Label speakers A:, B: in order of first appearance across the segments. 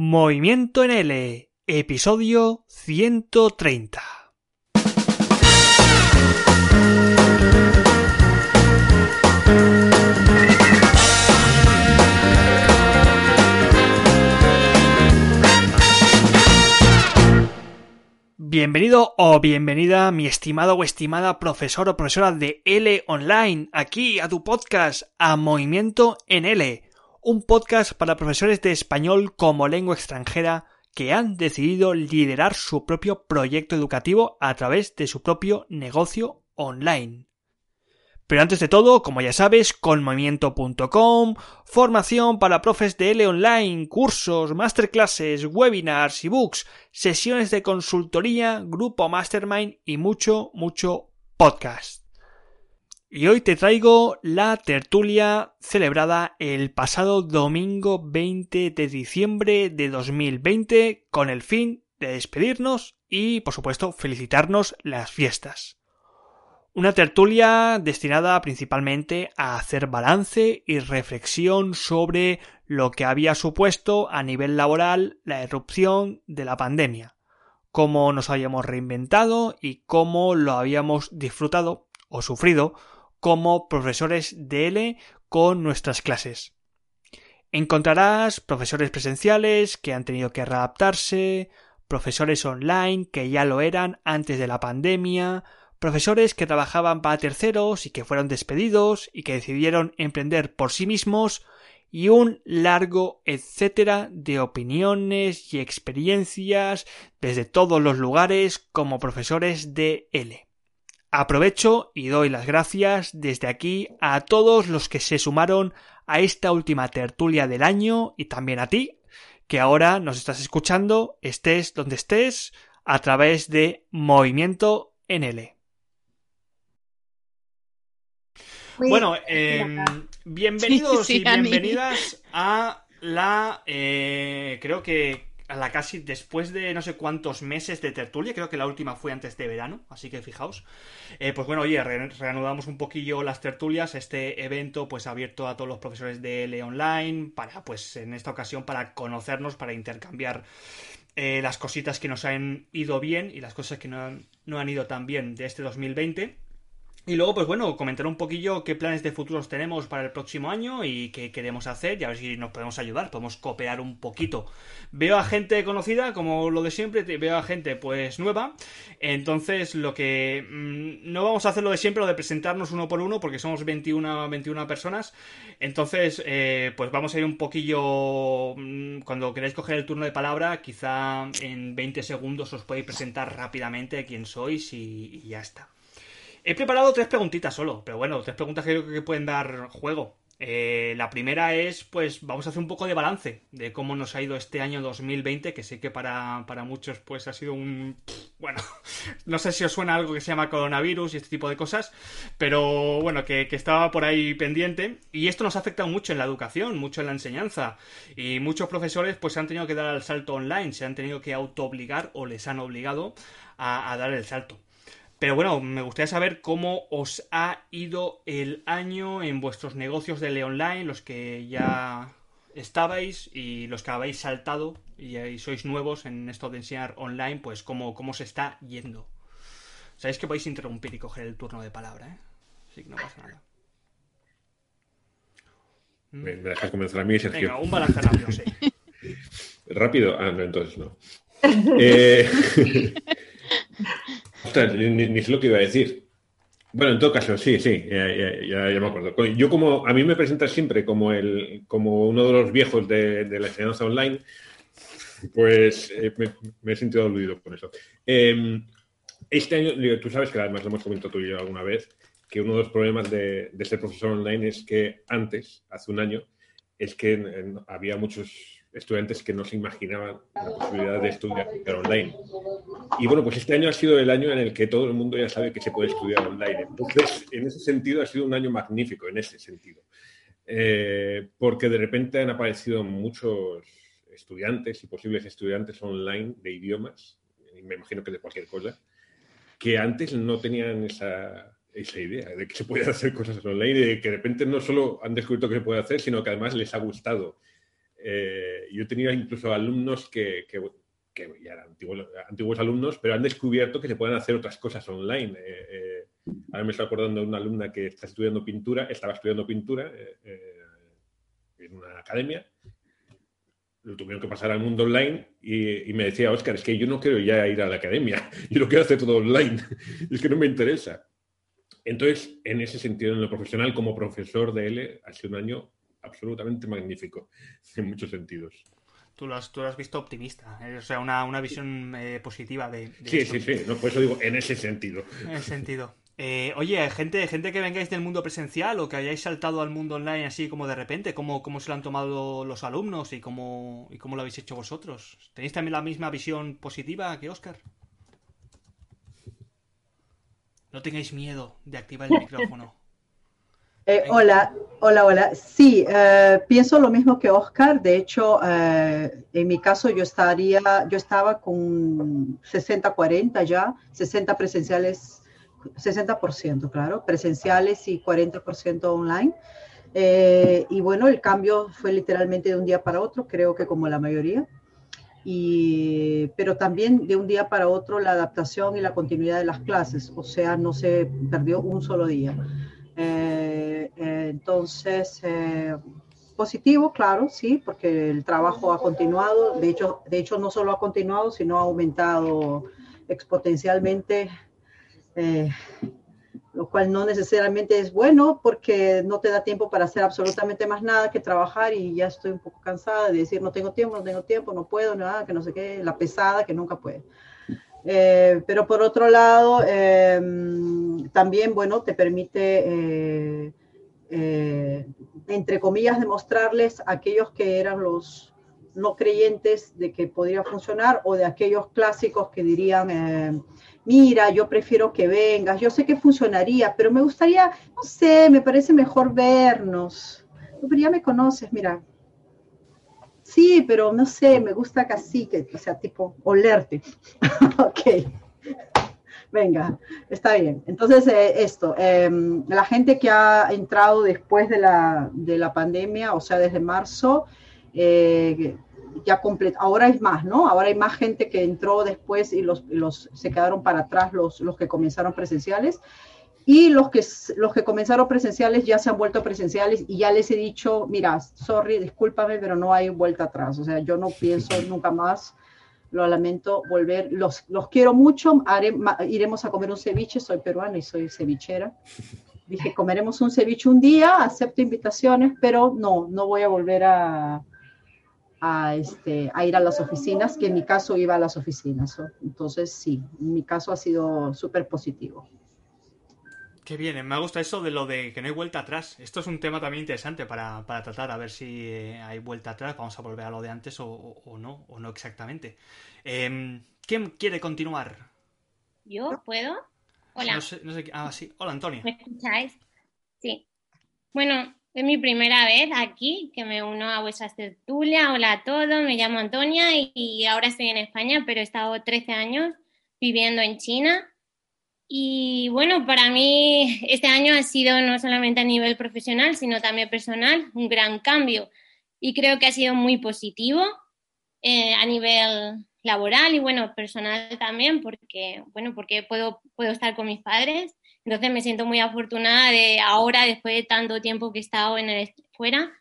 A: Movimiento en L, episodio 130. Bienvenido o bienvenida, mi estimado o estimada profesor o profesora de L Online, aquí a tu podcast, a Movimiento en L un podcast para profesores de español como lengua extranjera que han decidido liderar su propio proyecto educativo a través de su propio negocio online. Pero antes de todo, como ya sabes, conmovimiento.com, formación para profes de L online, cursos, masterclasses, webinars, ebooks, sesiones de consultoría, grupo mastermind y mucho, mucho podcast. Y hoy te traigo la tertulia celebrada el pasado domingo 20 de diciembre de 2020 con el fin de despedirnos y, por supuesto, felicitarnos las fiestas. Una tertulia destinada principalmente a hacer balance y reflexión sobre lo que había supuesto a nivel laboral la erupción de la pandemia, cómo nos habíamos reinventado y cómo lo habíamos disfrutado o sufrido como profesores de L con nuestras clases. Encontrarás profesores presenciales que han tenido que readaptarse, profesores online que ya lo eran antes de la pandemia, profesores que trabajaban para terceros y que fueron despedidos y que decidieron emprender por sí mismos, y un largo etcétera de opiniones y experiencias desde todos los lugares como profesores de L. Aprovecho y doy las gracias desde aquí a todos los que se sumaron a esta última tertulia del año y también a ti, que ahora nos estás escuchando, estés donde estés, a través de Movimiento NL. bueno, em, bienvenidos y bienvenidas a la, eh, creo que a la casi después de no sé cuántos meses de tertulia, creo que la última fue antes de verano, así que fijaos. Eh, pues bueno, oye, reanudamos un poquillo las tertulias, este evento pues abierto a todos los profesores de L online, para pues en esta ocasión para conocernos, para intercambiar eh, las cositas que nos han ido bien y las cosas que no no han ido tan bien de este 2020. Y luego, pues bueno, comentar un poquillo qué planes de futuros tenemos para el próximo año y qué queremos hacer y a ver si nos podemos ayudar, podemos cooperar un poquito. Veo a gente conocida, como lo de siempre, veo a gente pues nueva. Entonces, lo que... Mm, no vamos a hacer lo de siempre, lo de presentarnos uno por uno, porque somos 21, 21 personas. Entonces, eh, pues vamos a ir un poquillo... Mm, cuando queráis coger el turno de palabra, quizá en 20 segundos os podéis presentar rápidamente quién sois y ya está. He preparado tres preguntitas solo, pero bueno, tres preguntas que creo que pueden dar juego. Eh, la primera es, pues, vamos a hacer un poco de balance de cómo nos ha ido este año 2020, que sé que para, muchos, pues, ha sido un... Bueno, no sé si os suena algo que se llama coronavirus y este tipo de cosas, pero bueno, que, que estaba por ahí pendiente. Y esto nos ha afectado mucho en la educación, mucho en la enseñanza. Y muchos profesores, pues, se han tenido que dar el salto online, se han tenido que auto-obligar o les han obligado a dar el salto. Pero bueno, me gustaría saber cómo os ha ido el año en vuestros negocios de Online, los que ya estabais y los que habéis saltado y, sois nuevos en esto de enseñar online, pues cómo, cómo se está yendo. Sabéis que podéis interrumpir y coger el turno de palabra, ¿eh? Así que no pasa nada.
B: ¿Me, dejas comenzar a mí, Sergio?
A: Venga, un balance rápido, sí.
B: ¿Rápido? Ah, no, entonces no. eh... ni, sé lo que iba a decir. Bueno, en todo caso, sí, sí, ya, me acuerdo. Yo como, a mí me presentas siempre como, el, como uno de los viejos de, la enseñanza online, pues eh, me, he sentido aludido con eso. Em, este año, tú sabes que además lo hemos comentado tú y yo alguna vez, que uno de los problemas de, ser profesor online es que antes, hace un año, es que había muchos estudiantes que no se imaginaban la posibilidad de estudiar online. Y bueno, pues este año ha sido el año en el que todo el mundo ya sabe que se puede estudiar online. Entonces, en ese sentido, ha sido un año magnífico, en ese sentido. Eh, porque de repente han aparecido muchos estudiantes y posibles estudiantes online de idiomas, me imagino que de cualquier cosa, que antes no tenían esa, esa idea de que se pueden hacer cosas online y de que de repente no solo han descubierto que se puede hacer, sino que además les ha gustado. Eh, yo he tenido incluso alumnos que, que, ya eran antiguos, alumnos, pero han descubierto que se pueden hacer otras cosas online. Eh, eh, ahora me estoy acordando de una alumna que está estudiando pintura, estaba estudiando pintura en una academia, lo tuvieron que pasar al mundo online y, y, me decía, Oscar, es que yo no quiero ya ir a la academia, yo lo quiero hacer todo online, es que no me interesa. Entonces, en ese sentido, en lo profesional, como profesor de L, ha sido un año absolutamente magnífico, en muchos sentidos.
A: Tú lo has, tú has visto optimista, ¿eh? o sea, una, una visión eh, positiva de,
B: Sí, sí, sí, no, por eso digo, en ese sentido.
A: En ese sentido. Eh, oye, gente, gente que vengáis del mundo presencial o que hayáis saltado al mundo online así como de repente, ¿cómo, cómo se lo han tomado los alumnos y cómo, y cómo lo habéis hecho vosotros? ¿Tenéis también la misma visión positiva que Oscar? No tengáis miedo de activar el micrófono.
C: Eh, hola, hola, hola. Sí, eh, pienso lo mismo que Oscar. De hecho, eh, en mi caso yo estaría, yo estaba con 60-40 ya, 60 presenciales, 60%, claro, presenciales y 40% online. y bueno, el cambio fue literalmente de un día para otro, creo que como la mayoría pero también de un día para otro la adaptación y la continuidad de las clases, o sea, no se perdió un solo día. Eh, eh, entonces, eh, positivo, claro, sí, porque el trabajo ha continuado, de hecho, de hecho no solo ha continuado, sino ha aumentado exponencialmente lo cual no necesariamente es bueno porque no te da tiempo para hacer absolutamente más nada que trabajar y ya estoy un poco cansada de decir no tengo tiempo, no tengo tiempo, no puedo, nada, que no sé qué, la pesada que nunca puede. Eh, pero por otro lado, em, también, bueno, te permite, eh, eh, entre comillas, demostrarles a aquellos que eran los no creyentes de que podría funcionar o de aquellos clásicos que dirían mira, yo prefiero que vengas, yo sé que funcionaría, pero me gustaría, no sé, me parece mejor vernos. Pero ya me conoces, mira. Sí, pero no sé, me gusta casi que, o sea, tipo, olerte. ok. Venga, está bien. Entonces, eh, esto, em, la gente que ha entrado después de la, de la pandemia, o sea, desde marzo, eh, ya completo. Ahora hay más, ¿no? Ahora hay más gente que entró después y los, los se quedaron para atrás los, los que comenzaron presenciales. Y los que, los que comenzaron presenciales ya se han vuelto presenciales y ya les he dicho, mira, sorry, discúlpame, pero no hay vuelta atrás. O sea, yo no pienso nunca más, lo lamento, volver. Los, los quiero mucho, iremos a comer un ceviche, soy peruana y soy cevichera. Dije, comeremos un ceviche un día, acepto invitaciones, pero no, no voy a volver a, a, este, a ir a las oficinas, que en mi caso iba a las oficinas. Entonces, sí, en mi caso ha sido súper positivo.
A: Qué bien, me gusta eso de lo de que no hay vuelta atrás. Esto es un tema también interesante para, tratar, a ver si eh, hay vuelta atrás, vamos a volver a lo de antes o, no, o no exactamente. Em, ¿Quién quiere continuar?
D: ¿Yo puedo? Hola.
A: No sé, no sé, ah, sí. Hola, Antonio.
D: ¿Me escucháis? Sí. Bueno, es mi primera vez aquí que me uno a vuestra tertulia. Hola a todos, me llamo Antonia y ahora estoy en España, pero he estado 13 años viviendo en China. Y bueno, para mí este año ha sido no solamente a nivel profesional, sino también personal, un gran cambio. Y creo que ha sido muy positivo eh, a nivel laboral y bueno, personal también, porque, bueno, porque puedo, puedo estar con mis padres entonces me siento muy afortunada de ahora, después de tanto tiempo que he estado en el, fuera,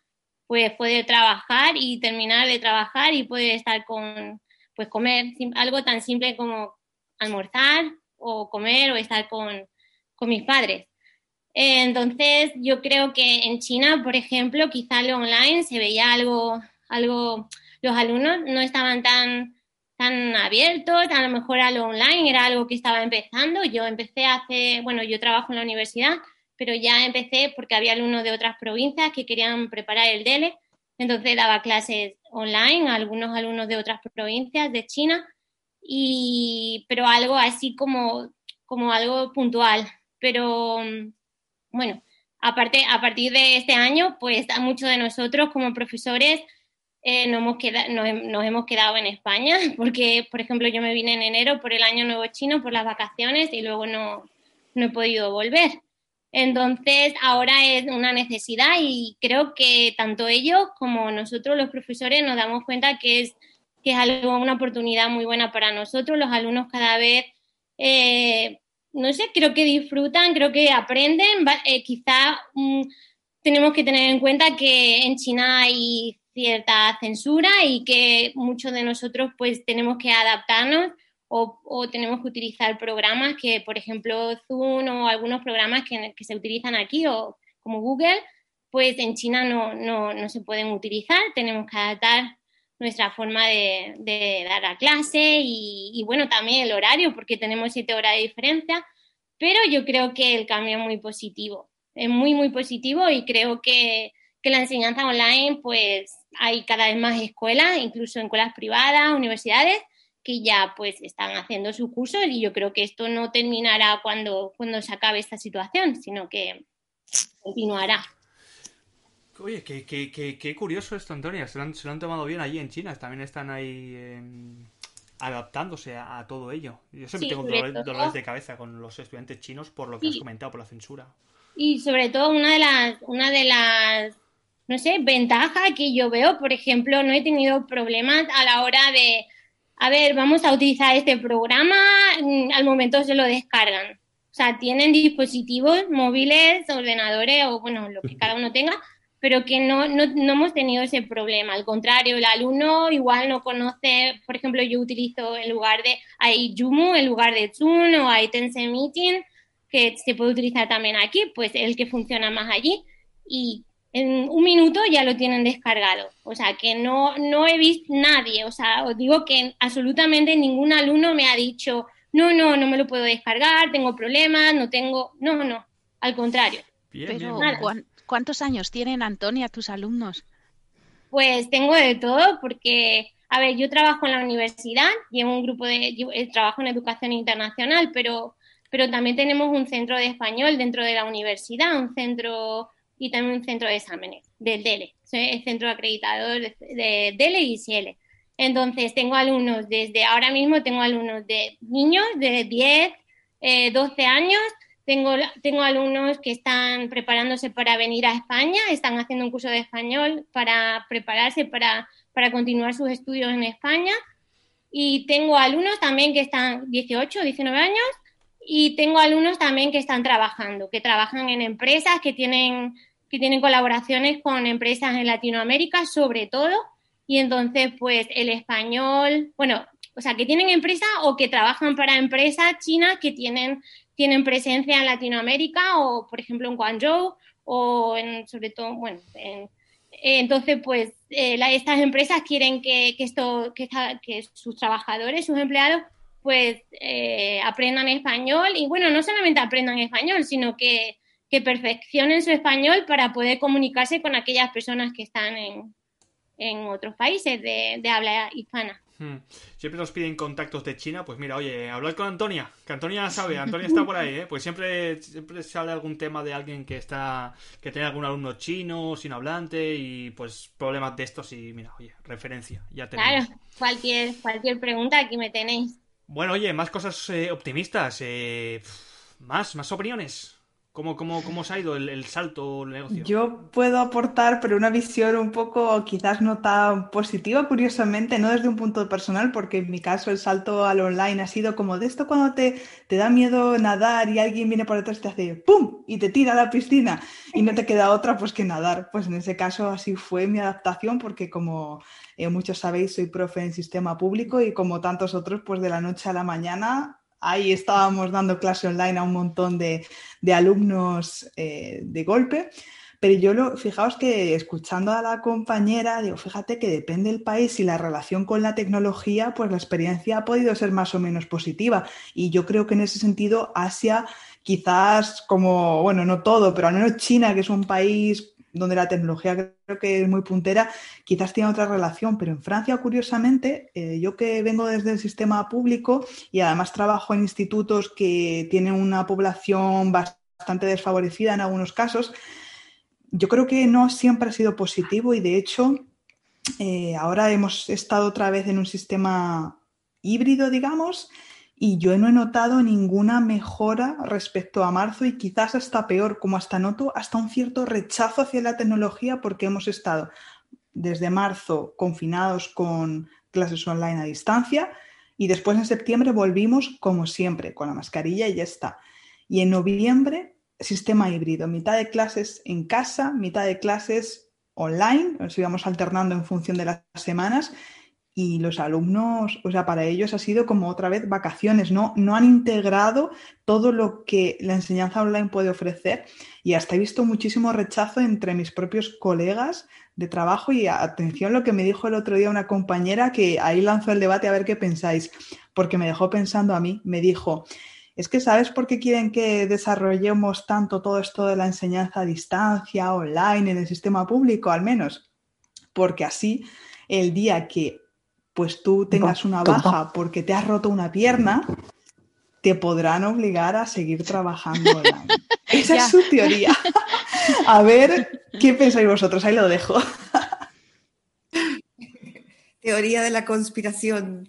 D: pues poder trabajar y terminar de trabajar y poder estar con, pues comer algo tan simple como almorzar o comer o estar con, con mis padres. entonces, yo creo que en China, por ejemplo, quizá lo online se veía algo, algo, los alumnos no estaban tan tan abiertos, a lo mejor a lo online era algo que estaba empezando. Yo empecé hace, bueno, yo trabajo en la universidad, pero ya empecé porque había alumnos de otras provincias que querían preparar el DELE, entonces daba clases online, algunos alumnos de otras provincias de China, y, pero algo así como, como algo puntual. Pero bueno, aparte, a partir de este año, pues muchos de nosotros como profesores eh, nos, hemos quedado, nos, hemos quedado en España, porque, por ejemplo, yo me vine en enero por el Año Nuevo Chino, por las vacaciones, y luego no, no he podido volver. Entonces, ahora es una necesidad y creo que tanto ellos como nosotros, los profesores, nos damos cuenta que es, que es algo, una oportunidad muy buena para nosotros. Los alumnos cada vez, eh, no sé, creo que disfrutan, creo que aprenden. Eh, quizá mm, tenemos que tener en cuenta que en China hay cierta censura y que muchos de nosotros pues tenemos que adaptarnos o, tenemos que utilizar programas que, por ejemplo, Zoom o algunos programas que, se utilizan aquí o como Google, pues en China no, no, se pueden utilizar, tenemos que adaptar nuestra forma de, dar la clase y, bueno, también el horario, porque tenemos siete horas de diferencia, pero yo creo que el cambio es muy positivo, es muy, muy positivo y creo que, que la enseñanza online, pues hay cada vez más escuelas, incluso escuelas privadas, universidades, que ya pues están haciendo su curso y yo creo que esto no terminará cuando, cuando se acabe esta situación, sino que continuará.
A: Oye, qué, qué, qué, curioso esto, Antonia. Se lo, han, tomado bien allí en China. También están ahí em, adaptándose a, todo ello. Yo siempre tengo dolores, de cabeza con los estudiantes chinos por lo que has comentado, por la censura.
D: Y sobre todo una de las, una de las, no sé, ventajas que yo veo, por ejemplo, no he tenido problemas a la hora de a ver, vamos a utilizar este programa, mm, al momento se lo descargan. O sea, tienen dispositivos móviles, ordenadores o, bueno, lo que cada uno tenga, pero que no, no, no, hemos tenido ese problema. Al contrario, el alumno igual no conoce, por ejemplo, yo utilizo en lugar de, hay Jumu en lugar de Zoom o hay Tencent Meeting, que se puede utilizar también aquí, pues el que funciona más allí. Y en un minuto ya lo tienen descargado. O sea, que no, no he visto nadie, o sea, os digo que absolutamente ningún alumno me ha dicho, no, no, no me lo puedo descargar, tengo problemas, no tengo, no, no, al contrario.
E: Pero, ¿cuántos años tienen, Antonia, tus alumnos?
D: Pues tengo de todo, porque, a ver, yo trabajo en la universidad, llevo un grupo de, eh, trabajo en educación internacional, pero, pero también tenemos un centro de español dentro de la universidad, un centro y también un centro de exámenes del DELE, el centro acreditador de, DELE y CIELE. Entonces, tengo alumnos desde ahora mismo, tengo alumnos de niños de 10, 12 eh, años, tengo, tengo alumnos que están preparándose para venir a España, están haciendo un curso de español para prepararse para, para continuar sus estudios en España. Y tengo alumnos también que están 18, 19 años y tengo alumnos también que están trabajando, que trabajan en empresas, que tienen que tienen colaboraciones con empresas en Latinoamérica, sobre todo, y entonces, pues el español, bueno, o sea, que tienen empresas o que trabajan para empresas chinas que tienen, tienen presencia en Latinoamérica o, por ejemplo, en Guangzhou o en, sobre todo, bueno, entonces, pues eh, estas empresas quieren que, esto, que, que, sus trabajadores, sus empleados, pues eh, aprendan español y, bueno, no solamente aprendan español, sino que que perfeccionen su español para poder comunicarse con aquellas personas que están en, otros países de, habla hispana.
A: Hmm. Siempre nos piden contactos de China, pues mira, oye, hablad con Antonia, que Antonia sabe, Antonia está por ahí, ¿eh? Pues siempre, siempre sale algún tema de alguien que está, que tiene algún alumno chino, sin hablante y pues problemas de estos y mira, oye, referencia, ya tenemos.
D: Claro, cualquier, cualquier pregunta aquí me tenéis.
A: Bueno, oye, más cosas eh, optimistas, eh, más, más opiniones. ¿Cómo, cómo, cómo os ha ido el, salto el negocio?
F: Yo puedo aportar, pero una visión un poco quizás no tan positiva, curiosamente, no desde un punto personal, porque en mi caso el salto al online ha sido como de esto cuando te, te da miedo nadar y alguien viene por detrás y te hace ¡pum! y te tira a la piscina y no te queda otra pues que nadar. Pues en ese caso así fue mi adaptación, porque como eh, muchos sabéis, soy profe en sistema público y como tantos otros, pues de la noche a la mañana ahí estábamos dando clase online a un montón de, alumnos eh, de golpe. Pero yo lo, fijaos que escuchando a la compañera, digo, fíjate que depende del país y la relación con la tecnología, pues la experiencia ha podido ser más o menos positiva. Y yo creo que en ese sentido Asia, quizás como, bueno, no todo, pero al menos China, que es un país donde la tecnología creo que es muy puntera, quizás tiene otra relación, pero en Francia, curiosamente, eh, yo que vengo desde el sistema público y además trabajo en institutos que tienen una población bastante desfavorecida en algunos casos, yo creo que no siempre ha sido positivo y de hecho eh, ahora hemos estado otra vez en un sistema híbrido, digamos, y yo no he notado ninguna mejora respecto a marzo y quizás hasta peor, como hasta noto hasta un cierto rechazo hacia la tecnología porque hemos estado desde marzo confinados con clases online a distancia y después en septiembre volvimos como siempre con la mascarilla y ya está. Y en noviembre sistema híbrido, mitad de clases en casa, mitad de clases online, nos íbamos alternando en función de las semanas y los alumnos, o sea, para ellos ha sido como otra vez vacaciones, ¿no? No han integrado todo lo que la enseñanza online puede ofrecer y hasta he visto muchísimo rechazo entre mis propios colegas de trabajo y atención lo que me dijo el otro día una compañera que ahí lanzó el debate a ver qué pensáis, porque me dejó pensando a mí, me dijo, es que ¿sabes por qué quieren que desarrollemos tanto todo esto de la enseñanza a distancia, online, en el sistema público al menos? Porque así el día que pues tú tengas una baja porque te has roto una pierna, te podrán obligar a seguir trabajando online. Esa es su teoría. A ver, ¿qué pensáis vosotros? Ahí lo dejo.
G: Teoría de la conspiración.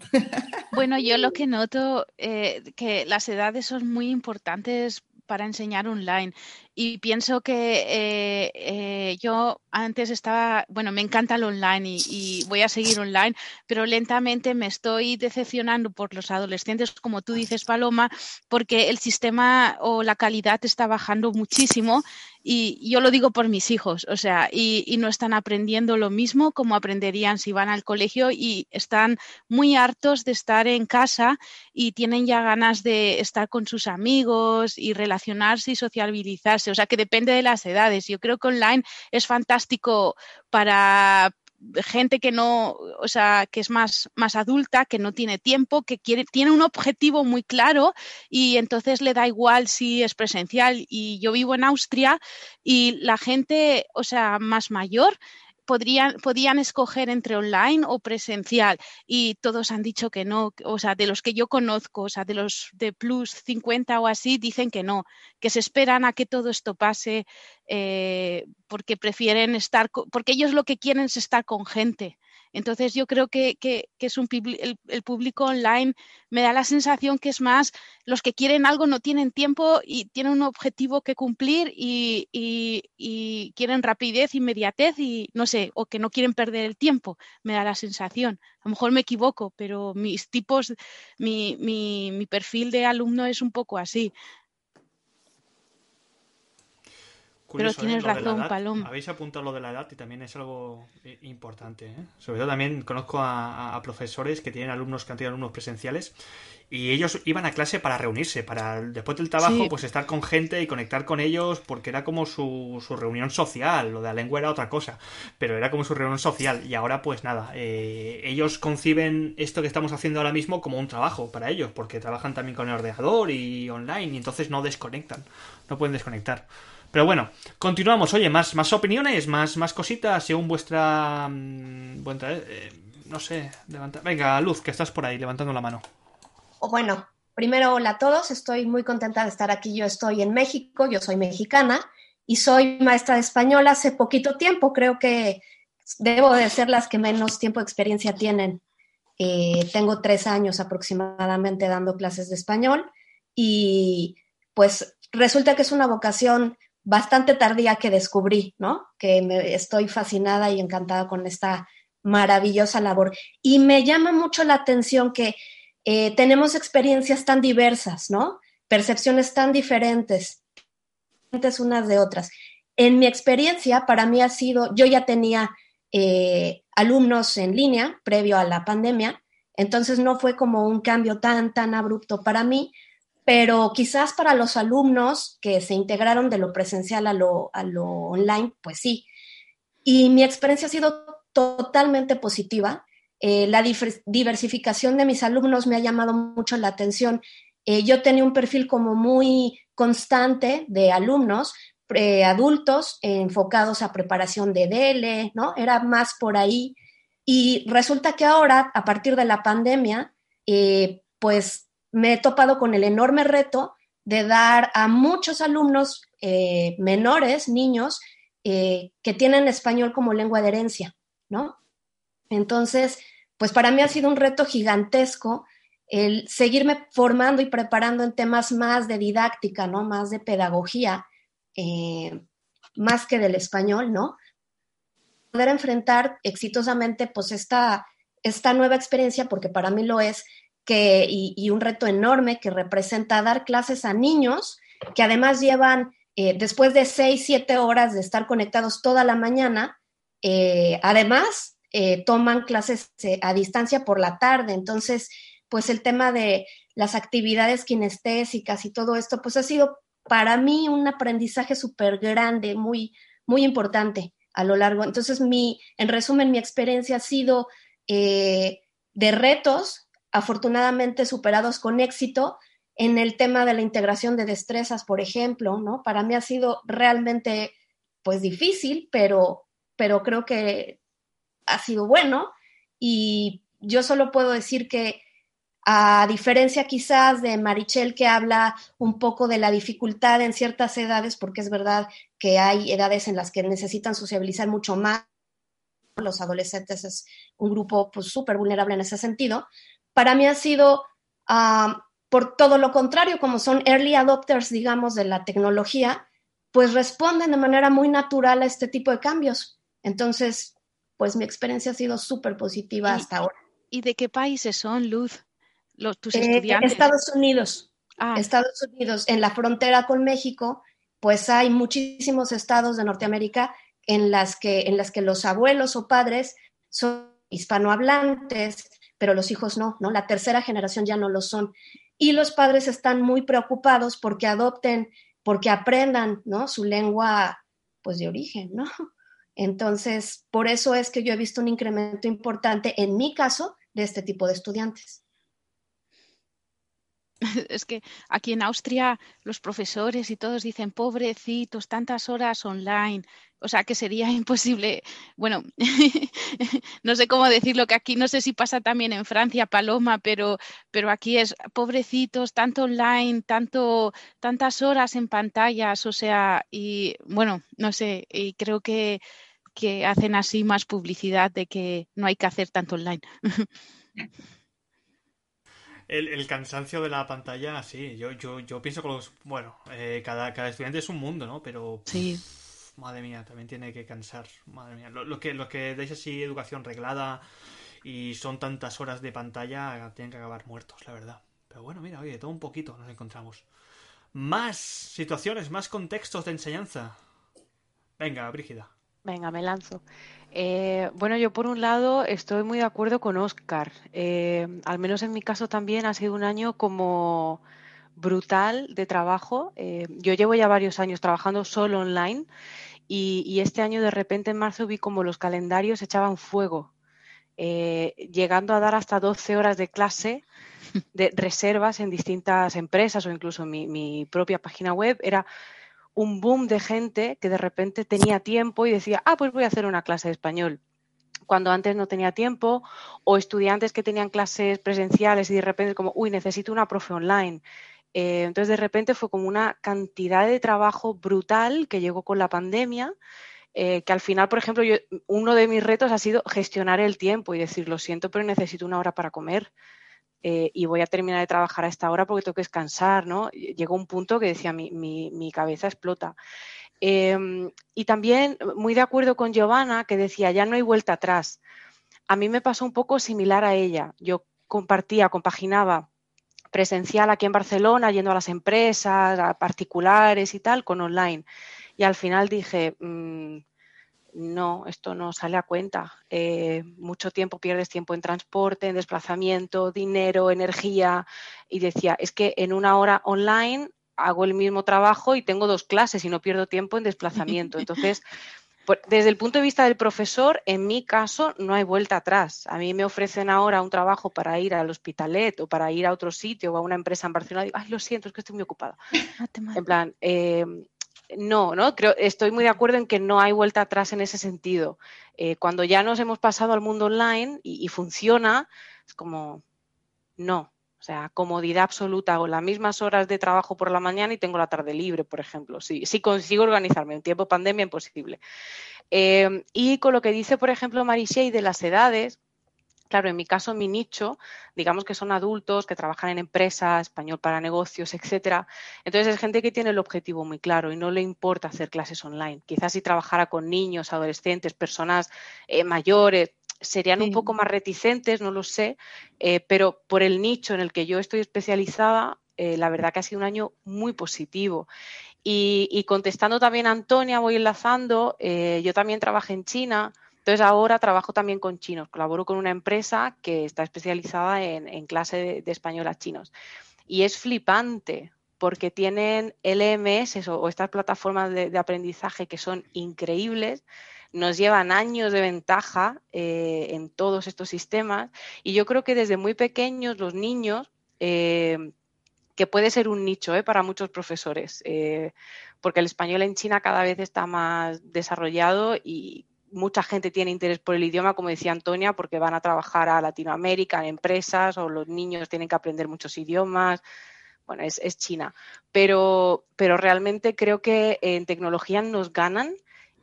E: Bueno, yo lo que noto eh, que las edades son muy importantes para enseñar online. Y pienso que eh, eh, yo antes estaba, bueno, me encanta el online y, voy a seguir online, pero lentamente me estoy decepcionando por los adolescentes, como tú dices, Paloma, porque el sistema o la calidad está bajando muchísimo y yo lo digo por mis hijos, o sea, y, no están aprendiendo lo mismo como aprenderían si van al colegio y están muy hartos de estar en casa y tienen ya ganas de estar con sus amigos y relacionarse y sociabilizarse o sea que depende de las edades. Yo creo que online es fantástico para gente que no, o sea, que es más, más adulta, que no tiene tiempo, que quiere, tiene un objetivo muy claro y entonces le da igual si es presencial. Y yo vivo en Austria y la gente, o sea, más mayor, podrían, podían escoger entre online o presencial y todos han dicho que no, o sea, de los que yo conozco, o sea, de los de plus 50 o así, dicen que no, que se esperan a que todo esto pase eh, porque prefieren estar, porque ellos lo que quieren es estar con gente. Entonces yo creo que, es un el, público online me da la sensación que es más los que quieren algo no tienen tiempo y tienen un objetivo que cumplir y, quieren rapidez, inmediatez y no sé, o que no quieren perder el tiempo, me da la sensación. A lo mejor me equivoco, pero mis tipos, mi, mi perfil de alumno es un poco así. Pero tienes ¿eh? razón, Palom.
A: Habéis apuntado lo de la edad y también es algo eh, importante. ¿eh? Sobre todo también conozco a, profesores que tienen alumnos que han tenido alumnos presenciales y ellos iban a clase para reunirse, para después del trabajo pues estar con gente y conectar con ellos porque era como su, su, reunión social. Lo de la lengua era otra cosa, pero era como su reunión social y ahora pues nada, ellos conciben esto que estamos haciendo ahora mismo como un trabajo para ellos porque trabajan también con el ordenador y online y entonces no desconectan, no pueden desconectar. Pero bueno, continuamos. Oye, más, más opiniones, más, más cositas, según vuestra. Mm, eh, no sé, levanta. Venga, Luz, que estás por ahí levantando la mano.
H: Bueno, primero, hola a todos. Estoy muy contenta de estar aquí. Yo estoy en México, yo soy mexicana y soy maestra de español hace poquito tiempo. Creo que debo de ser las que menos tiempo de experiencia tienen. Eh, tengo tres años aproximadamente dando clases de español y pues resulta que es una vocación bastante tardía que descubrí, ¿no? Que me, estoy fascinada y encantada con esta maravillosa labor. Y me llama mucho la atención que eh, tenemos experiencias tan diversas, ¿no? Percepciones tan diferentes unas de otras. En mi experiencia, para mí ha sido, yo ya tenía eh, alumnos en línea previo a la pandemia, entonces no fue como un cambio tan, tan abrupto para mí, pero quizás para los alumnos que se integraron de lo presencial a lo, online, pues sí. Y mi experiencia ha sido totalmente positiva. Eh, la diversificación de mis alumnos me ha llamado mucho la atención. Eh, yo tenía un perfil como muy constante de alumnos, eh, adultos enfocados a preparación de DL, ¿no? Era más por ahí. Y resulta que ahora, a partir de la pandemia, eh, pues me he topado con el enorme reto de dar a muchos alumnos eh, menores, niños, que tienen español como lengua de herencia, ¿no? Entonces, pues para mí ha sido un reto gigantesco el seguirme formando y preparando en temas más de didáctica, ¿no? Más de pedagogía, eh, más que del español, ¿no? Poder enfrentar exitosamente pues esta, esta nueva experiencia, porque para mí lo es, que, y, un reto enorme que representa dar clases a niños que además llevan, eh, después de seis, siete horas de estar conectados toda la mañana, eh, además toman clases a distancia por la tarde. Entonces, pues el tema de las actividades kinestésicas y todo esto, pues ha sido para mí un aprendizaje súper grande, muy, muy importante a lo largo. Entonces, mi, en resumen, mi experiencia ha sido eh, de retos, afortunadamente superados con éxito, en el tema de la integración de destrezas, por ejemplo, ¿no? Para mí ha sido realmente, pues, difícil, pero, pero creo que ha sido bueno. Y yo solo puedo decir que a diferencia quizás de Marichel que habla un poco de la dificultad en ciertas edades, porque es verdad que hay edades en las que necesitan sociabilizar mucho más. Los adolescentes es un grupo pues súper vulnerable en ese sentido. Para mí ha sido ah, por todo lo contrario, como son early adopters, digamos, de la tecnología, pues responden de manera muy natural a este tipo de cambios. Entonces, pues mi experiencia ha sido súper positiva hasta ahora.
E: ¿Y de qué países son, Luz? tus
H: eh,
E: estudiantes?
H: Estados Unidos. Ah. Estados Unidos, en la frontera con México, pues hay muchísimos estados de Norteamérica en las que, en las que los abuelos o padres son hispanohablantes, pero los hijos no, ¿no? La tercera generación ya no lo son. Y los padres están muy preocupados porque adopten, porque aprendan, ¿no? Su lengua, pues de origen, ¿no? Entonces, por eso es que yo he visto un incremento importante, en mi caso, de este tipo de estudiantes.
E: es que aquí en Austria los profesores y todos dicen, pobrecitos, tantas horas online. O sea, que sería imposible. Bueno, no sé cómo decirlo, que aquí no sé si pasa también en Francia, Paloma, pero, pero aquí es pobrecitos, tanto online, tanto, tantas horas en pantallas. O sea, y bueno, no sé, y creo que, que hacen así más publicidad de que no hay que hacer tanto online.
A: El, cansancio de la pantalla, sí, yo, yo, yo pienso que los, bueno, eh, cada, cada estudiante es un mundo, ¿no? Pero,
E: sí.
A: Madre mía, también tiene que cansar, madre mía. Lo, que, lo que dais así educación reglada y son tantas horas de pantalla, tienen que acabar muertos, la verdad. Pero bueno, mira, oye, todo un poquito nos encontramos. Más situaciones, más contextos de enseñanza. Venga, Brígida.
I: Venga, me lanzo. Eh, bueno, yo por un lado estoy muy de acuerdo con Oscar. Eh, al menos en mi caso también ha sido un año como brutal de trabajo. Eh, yo llevo ya varios años trabajando solo online y, este año de repente en marzo vi como los calendarios echaban fuego, llegando a dar hasta 12 horas de clase de reservas en distintas empresas o incluso mi, mi propia página web. Era un boom de gente que de repente tenía tiempo y decía, ah, pues voy a hacer una clase de español cuando antes no tenía tiempo, o estudiantes que tenían clases presenciales y de repente como, uy, necesito una profe online. Eh, entonces de repente fue como una cantidad de trabajo brutal que llegó con la pandemia, eh, que al final, por ejemplo, uno de mis retos ha sido gestionar el tiempo y decir, lo siento, pero necesito una hora para comer. Eh, y voy a terminar de trabajar a esta hora porque tengo que descansar, ¿no? Llegó un punto que decía, mi, mi, cabeza explota. Em, y también muy de acuerdo con Giovanna, que decía, ya no hay vuelta atrás. A mí me pasó un poco similar a ella. Yo compartía, compaginaba presencial aquí en Barcelona, yendo a las empresas, a particulares y tal, con online. Y al final dije, mm, no, esto no sale a cuenta. Eh, mucho tiempo pierdes tiempo en transporte, en desplazamiento, dinero, energía. Y decía, es que en una hora online hago el mismo trabajo y tengo dos clases y no pierdo tiempo en desplazamiento. Entonces, desde el punto de vista del profesor, en mi caso no hay vuelta atrás. A mí me ofrecen ahora un trabajo para ir al hospitalet o para ir a otro sitio o a una empresa en Barcelona. Digo, ay, lo siento, es que estoy muy ocupada. en plan, eh, no, ¿no? Creo, estoy muy de acuerdo en que no hay vuelta atrás en ese sentido. Eh, cuando ya nos hemos pasado al mundo online y, funciona, es como, no. O sea, comodidad absoluta. Hago las mismas horas de trabajo por la mañana y tengo la tarde libre, por ejemplo. Si, consigo organizarme en tiempo de pandemia, imposible. Eh, y con lo que dice, por ejemplo, Marishay de las edades, Claro, en mi caso, mi nicho, digamos que son adultos que trabajan en empresas, español para negocios, etcétera. Entonces es gente que tiene el objetivo muy claro y no le importa hacer clases online. Quizás si trabajara con niños, adolescentes, personas eh, mayores, serían un poco más reticentes, no lo sé, eh, pero por el nicho en el que yo estoy especializada, eh, la verdad que ha sido un año muy positivo. Y, y contestando también a Antonia, voy enlazando, yo también trabajé en China entonces ahora trabajo también con chinos, colaboro con una empresa que está especializada en, clase de, español a chinos. Y es flipante porque tienen LMS o, estas plataformas de, aprendizaje que son increíbles, nos llevan años de ventaja eh, en todos estos sistemas y yo creo que desde muy pequeños los niños, eh, que puede ser un nicho eh, para muchos profesores, porque el español en China cada vez está más desarrollado y mucha gente tiene interés por el idioma, como decía Antonia, porque van a trabajar a Latinoamérica en empresas o los niños tienen que aprender muchos idiomas. Bueno, es, China. Pero, pero realmente creo que en tecnología nos ganan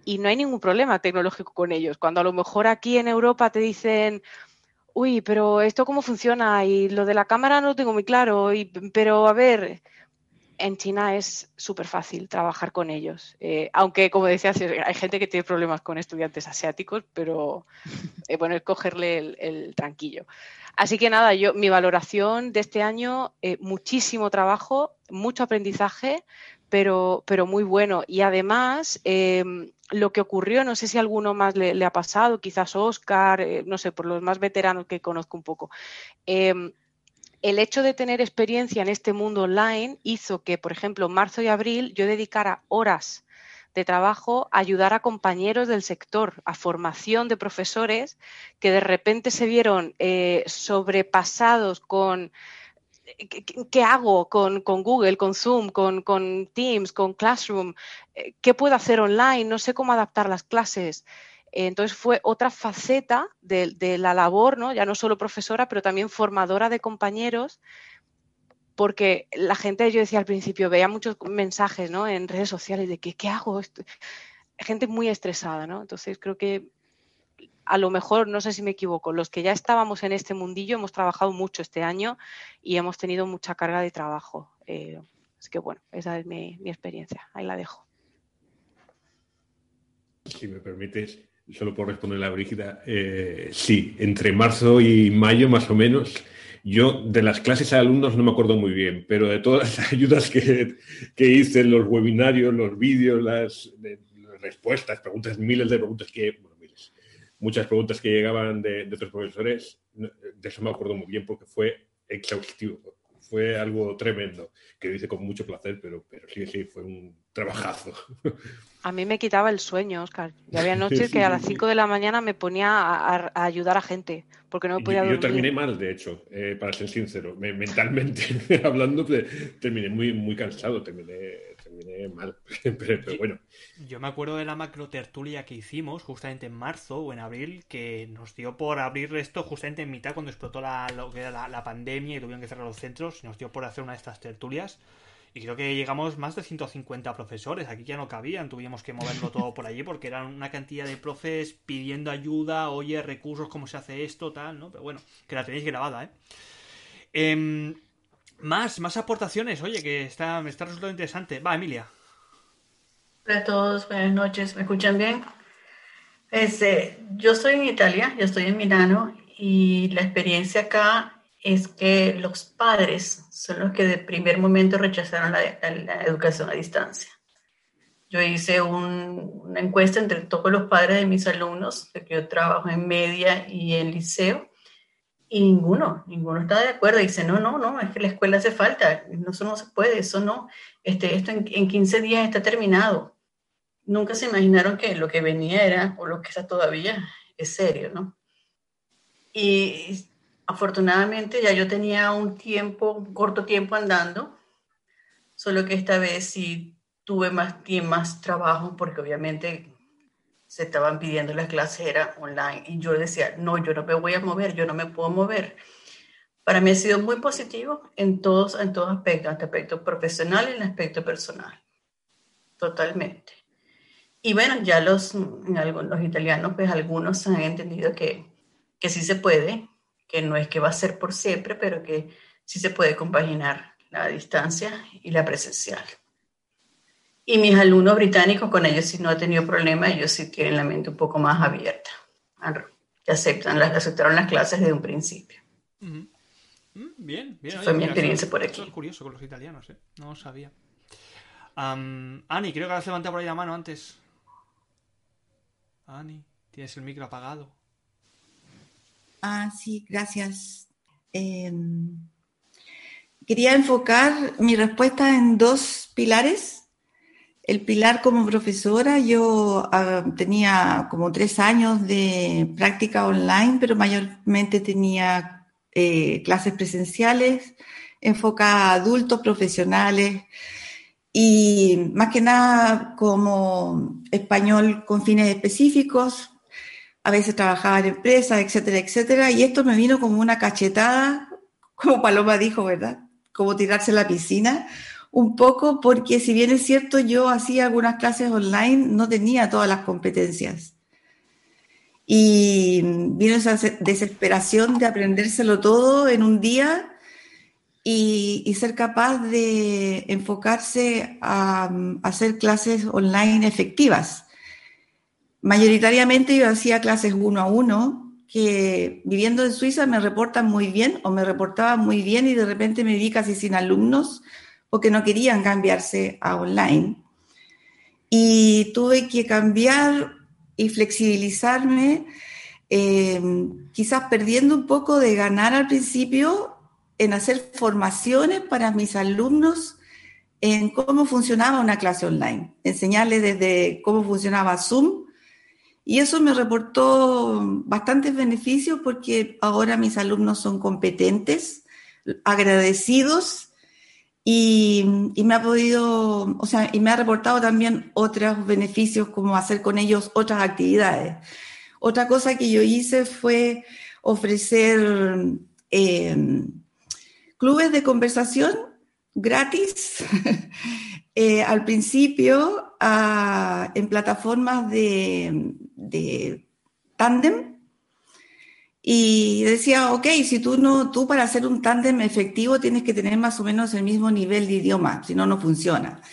I: y no hay ningún problema tecnológico con ellos. Cuando a lo mejor aquí en Europa te dicen, uy, pero esto cómo funciona y lo de la cámara no lo tengo muy claro, y, pero a ver, en China es súper fácil trabajar con ellos. Eh, aunque, como decía, hay gente que tiene problemas con estudiantes asiáticos, pero eh, bueno, es cogerle el, tranquillo. Así que nada, yo mi valoración de este año, eh, muchísimo trabajo, mucho aprendizaje, pero, pero muy bueno. Y además, em, lo que ocurrió, no sé si a alguno más le, ha pasado, quizás Oscar, no sé, por los más veteranos que conozco un poco em, el hecho de tener experiencia en este mundo online hizo que, por ejemplo, marzo y abril yo dedicara horas de trabajo a ayudar a compañeros del sector, a formación de profesores que de repente se vieron eh, sobrepasados con ¿Qué, hago con, Google, con Zoom, con, con Teams, con Classroom? Eh, ¿Qué puedo hacer online? No sé cómo adaptar las clases. Entonces fue otra faceta de, la labor, ¿no? ya no solo profesora, pero también formadora de compañeros, porque la gente, yo decía al principio, veía muchos mensajes ¿no? en redes sociales de que, ¿qué hago? Gente muy estresada, ¿no? Entonces creo que a lo mejor, no sé si me equivoco, los que ya estábamos en este mundillo hemos trabajado mucho este año y hemos tenido mucha carga de trabajo. Eh, así que bueno, esa es mi, experiencia. Ahí la dejo.
B: Si me permites, solo por responderle a Brígida, eh, sí, entre marzo y mayo más o menos. Yo de las clases a alumnos no me acuerdo muy bien, pero de todas las ayudas que, hice, los webinarios, los vídeos, las, respuestas, preguntas, miles de preguntas que, muchas preguntas que llegaban de, de otros profesores, de eso me acuerdo muy bien porque fue exhaustivo fue algo tremendo, que lo hice con mucho placer, pero, pero sí, sí, fue un trabajazo.
I: A mí me quitaba el sueño, Oscar. Y había noches que a las 5 de la mañana me ponía a, ayudar a gente, porque no podía dormir.
B: Yo terminé mal, de hecho, eh, para ser sincero. mentalmente hablando, terminé muy, muy cansado, terminé mal, pero, bueno.
A: Yo me acuerdo de la macro tertulia que hicimos justamente en marzo o en abril, que nos dio por abrir esto justamente en mitad cuando explotó la, lo que era la, pandemia y tuvieron que cerrar los centros, nos dio por hacer una de estas tertulias. Y creo que llegamos más de 150 profesores. Aquí ya no cabían, tuvimos que moverlo todo por allí porque eran una cantidad de profes pidiendo ayuda, oye, recursos, cómo se hace esto, tal, ¿no? Pero bueno, que la tenéis grabada, ¿eh? eh más, más aportaciones, oye, que está, me está resultando interesante. Va, Emilia.
J: Hola a todos, buenas noches, ¿me escuchan bien? Este, yo estoy en Italia, yo estoy en Milano y la experiencia acá es que los padres son los que de primer momento rechazaron la, educación a distancia. Yo hice una encuesta entre todos los padres de mis alumnos, que yo trabajo en media y en liceo, y ninguno, ninguno está de acuerdo. Dice, no, no, no, es que la escuela hace falta, eso no se puede, eso no, este, esto en, en 15 días está terminado. Nunca se imaginaron que lo que venía era, o lo que está todavía, es serio, ¿no? Y afortunadamente ya yo tenía un tiempo, un corto tiempo andando, solo que esta vez sí tuve más, más trabajo porque obviamente se estaban pidiendo las clases era online y yo decía, no, yo no me voy a mover, yo no me puedo mover. Para mí ha sido muy positivo en todos, en todos aspectos, en el aspecto profesional y en el aspecto personal. Totalmente. Y bueno, ya los, los italianos, pues algunos han entendido que, que sí se puede, que no es que va a ser por siempre, pero que sí se puede compaginar la distancia y la presencial. Y mis alumnos británicos, con ellos sí no he tenido problema, ellos sí tienen la mente un poco más abierta, que aceptan, aceptaron las clases desde un principio.
A: Mm, bien, bien.
J: fue mi experiencia por aquí.
A: es curioso con los italianos, ¿eh? No lo sabía. Ani, creo que has levantado por ahí la mano antes. Ani, tienes el micro apagado.
G: Ah, sí, gracias. Em, quería enfocar mi respuesta en dos pilares el pilar como profesora, yo ah, tenía como tres años de práctica online, pero mayormente tenía eh, clases presenciales enfocadas a adultos, profesionales y más que nada como español con fines específicos. A veces trabajaba en empresas, etcétera, etcétera. Y esto me vino como una cachetada, como Paloma dijo, ¿verdad? Como tirarse a la piscina un poco porque si bien es cierto yo hacía algunas clases online, no tenía todas las competencias. Y vino esa desesperación de aprendérselo todo en un día y, ser capaz de enfocarse a, hacer clases online efectivas. Mayoritariamente yo hacía clases uno a uno, que viviendo en Suiza me reportan muy bien o me reportaban muy bien y de repente me vi casi sin alumnos porque no querían cambiarse a online. Y tuve que cambiar y flexibilizarme, eh, quizás perdiendo un poco de ganar al principio en hacer formaciones para mis alumnos en cómo funcionaba una clase online, enseñarles desde cómo funcionaba Zoom. Y eso me reportó bastantes beneficios porque ahora mis alumnos son competentes, agradecidos y, me ha podido, o sea, y me ha reportado también otros beneficios como hacer con ellos otras actividades. Otra cosa que yo hice fue ofrecer em, clubes de conversación gratis eh, al principio en plataformas de, de tándem y decía, ok, si tú no, tú para hacer un tándem efectivo tienes que tener más o menos el mismo nivel de idioma, si no, no funciona.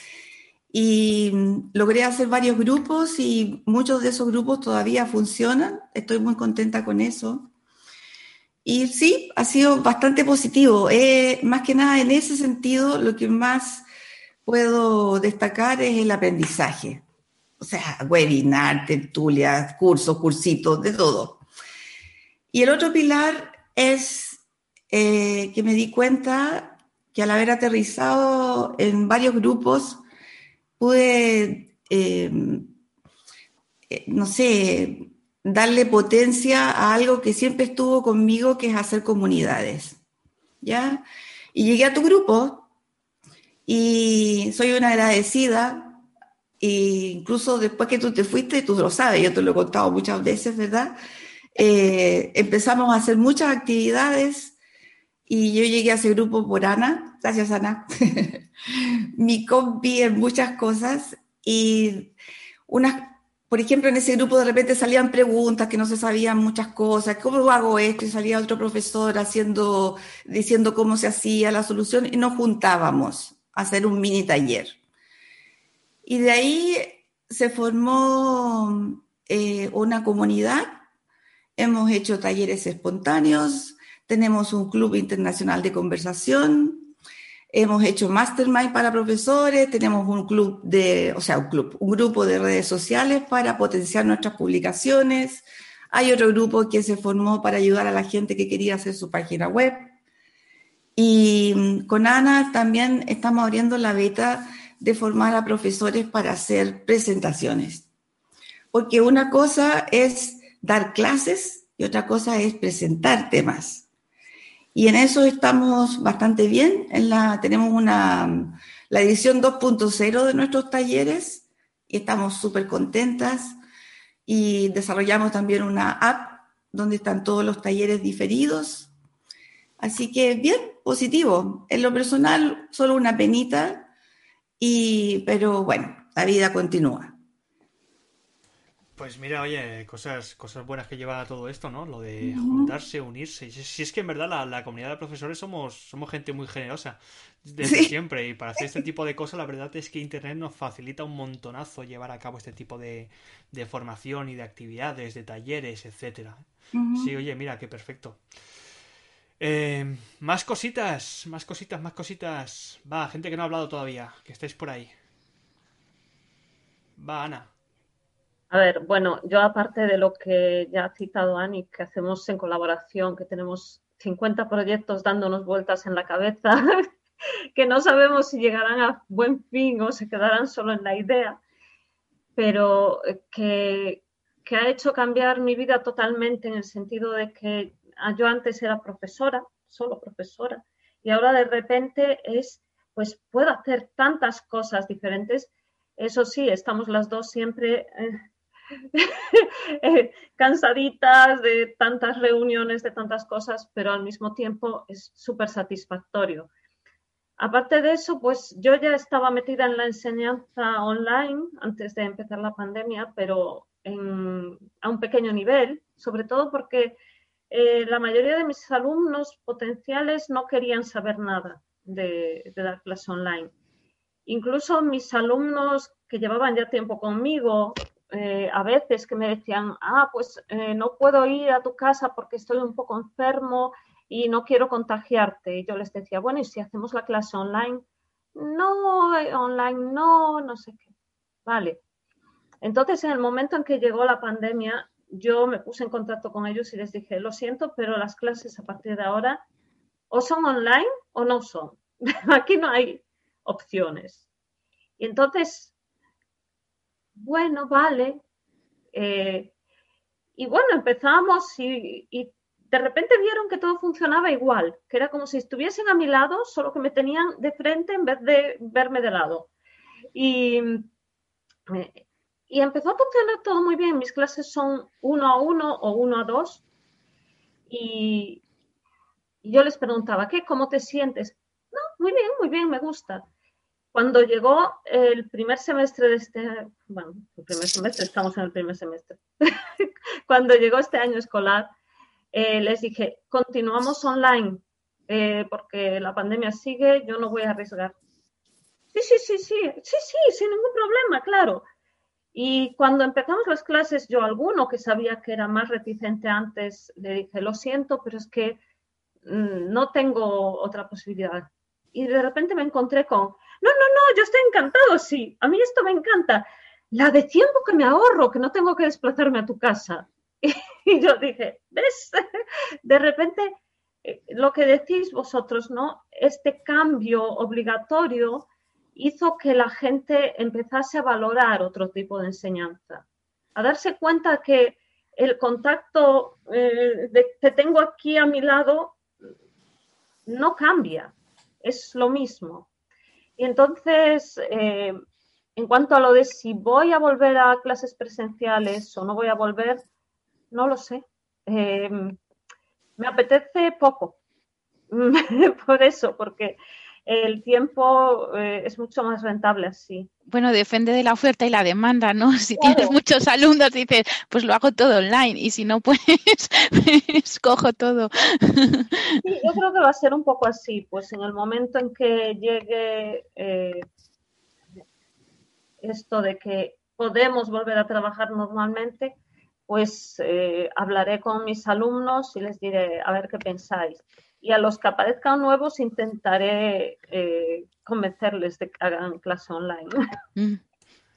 G: Y mm, logré hacer varios grupos y muchos de esos grupos todavía funcionan. Estoy muy contenta con eso. Y sí, ha sido bastante positivo. Eh, más que nada en ese sentido, lo que más puedo destacar es el aprendizaje. O sea, webinar, tertulias, cursos, cursitos, de todo. Y el otro pilar es eh, que me di cuenta que al haber aterrizado en varios grupos, pude, em, eh, no sé, darle potencia a algo que siempre estuvo conmigo, que es hacer comunidades. ¿Ya? Y llegué a tu grupo y soy una agradecida. E incluso después que tú te fuiste, tú lo sabes, yo te lo he contado muchas veces, ¿verdad? Eh, empezamos a hacer muchas actividades y yo llegué a ese grupo por Ana, gracias Ana, mi compi en muchas cosas y unas, por ejemplo, en ese grupo de repente salían preguntas que no se sabían muchas cosas, ¿cómo hago esto? Y salía otro profesor haciendo, diciendo cómo se hacía la solución y nos juntábamos a hacer un mini taller. Y de ahí se formó eh, una comunidad Hemos hecho talleres espontáneos, tenemos un club internacional de conversación, hemos hecho mastermind para profesores, tenemos un club de, o sea, un club, un grupo de redes sociales para potenciar nuestras publicaciones. Hay otro grupo que se formó para ayudar a la gente que quería hacer su página web. Y mm, con Ana también estamos abriendo la beta de formar a profesores para hacer presentaciones. Porque una cosa es dar clases y otra cosa es presentar temas. Y en eso estamos bastante bien. Tenemos una, la edición 2.0 de nuestros talleres y estamos súper contentas y desarrollamos también una app donde están todos los talleres diferidos. Así que bien, positivo. En lo personal, solo una penita, y, pero bueno, la vida continúa.
A: Pues mira, oye, cosas, cosas buenas que lleva a todo esto, ¿no? Lo de juntarse, unirse. Si, es que en verdad la, comunidad de profesores somos, somos gente muy generosa desde siempre. Y para hacer este tipo de cosas, la verdad es que Internet nos facilita un montonazo llevar a cabo este tipo de, formación y de actividades, de talleres, etcétera. Sí, oye, mira, qué perfecto. Eh, más cositas, más cositas, más cositas. Va, gente que no ha hablado todavía, que estáis por ahí. Va, Ana.
K: A ver, bueno, yo aparte de lo que ya ha citado Ani, que hacemos en colaboración, que tenemos 50 proyectos dándonos vueltas en la cabeza, que no sabemos si llegarán a buen fin o se quedarán solo en la idea, pero eh, que, que ha hecho cambiar mi vida totalmente en el sentido de que ah, yo antes era profesora, solo profesora, y ahora de repente es, pues puedo hacer tantas cosas diferentes. Eso sí, estamos las dos siempre eh, cansaditas de tantas reuniones, de tantas cosas, pero al mismo tiempo es súper satisfactorio. Aparte de eso, pues yo ya estaba metida en la enseñanza online antes de empezar la pandemia, pero a un pequeño nivel, sobre todo porque eh, la mayoría de mis alumnos potenciales no querían saber nada de, de dar clase online. Incluso mis alumnos que llevaban ya tiempo conmigo eh, a veces que me decían, ah, pues eh, no puedo ir a tu casa porque estoy un poco enfermo y no quiero contagiarte. Y yo les decía, bueno, ¿y si hacemos la clase online? No, eh, online no, no sé qué. Vale. Entonces, en el momento en que llegó la pandemia, yo me puse en contacto con ellos y les dije, lo siento, pero las clases a partir de ahora o son online o no son. Aquí no hay opciones. Y entonces bueno, vale. Eh, y bueno, empezamos y, de repente vieron que todo funcionaba igual, que era como si estuviesen a mi lado, solo que me tenían de frente en vez de verme de lado. Y, empezó a funcionar todo muy bien. Mis clases son uno a uno o uno a dos. Y yo les preguntaba, ¿qué? ¿Cómo te sientes? No, muy bien, muy bien, me gusta. Cuando llegó el primer semestre de este, bueno, el primer semestre, estamos en el primer semestre, cuando llegó este año escolar, eh, les dije, continuamos online eh, porque la pandemia sigue, yo no voy a arriesgar. Sí, sí, sí, sí, sí, sí, sin ningún problema, claro. Y cuando empezamos las clases, yo alguno que sabía que era más reticente antes, le dije, lo siento, pero es que mm, no tengo otra posibilidad. Y de repente me encontré con, no, no, no, yo estoy encantado, sí, a mí esto me encanta. La de tiempo que me ahorro, que no tengo que desplazarme a tu casa. Y yo dije, ¿ves? De repente, eh, lo que decís vosotros, ¿no? Este cambio obligatorio hizo que la gente empezase a valorar otro tipo de enseñanza, a darse cuenta que el contacto eh, que tengo aquí a mi lado no cambia, es lo mismo. Y entonces, eh, en cuanto a lo de si voy a volver a clases presenciales o no voy a volver, no lo sé. Eh, me apetece poco. Por eso, porque el tiempo eh, es mucho más rentable así.
E: Bueno, depende de la oferta y la demanda, ¿no? Si tienes muchos alumnos, dices, pues lo hago todo online y si no, pues, escojo todo.
K: Sí, yo creo que va a ser un poco así, pues en el momento en que llegue eh, esto de que podemos volver a trabajar normalmente, pues eh, hablaré con mis alumnos y les diré, a ver qué pensáis y a los que aparezcan nuevos intentaré eh, convencerles de que hagan clase online.
E: Mm.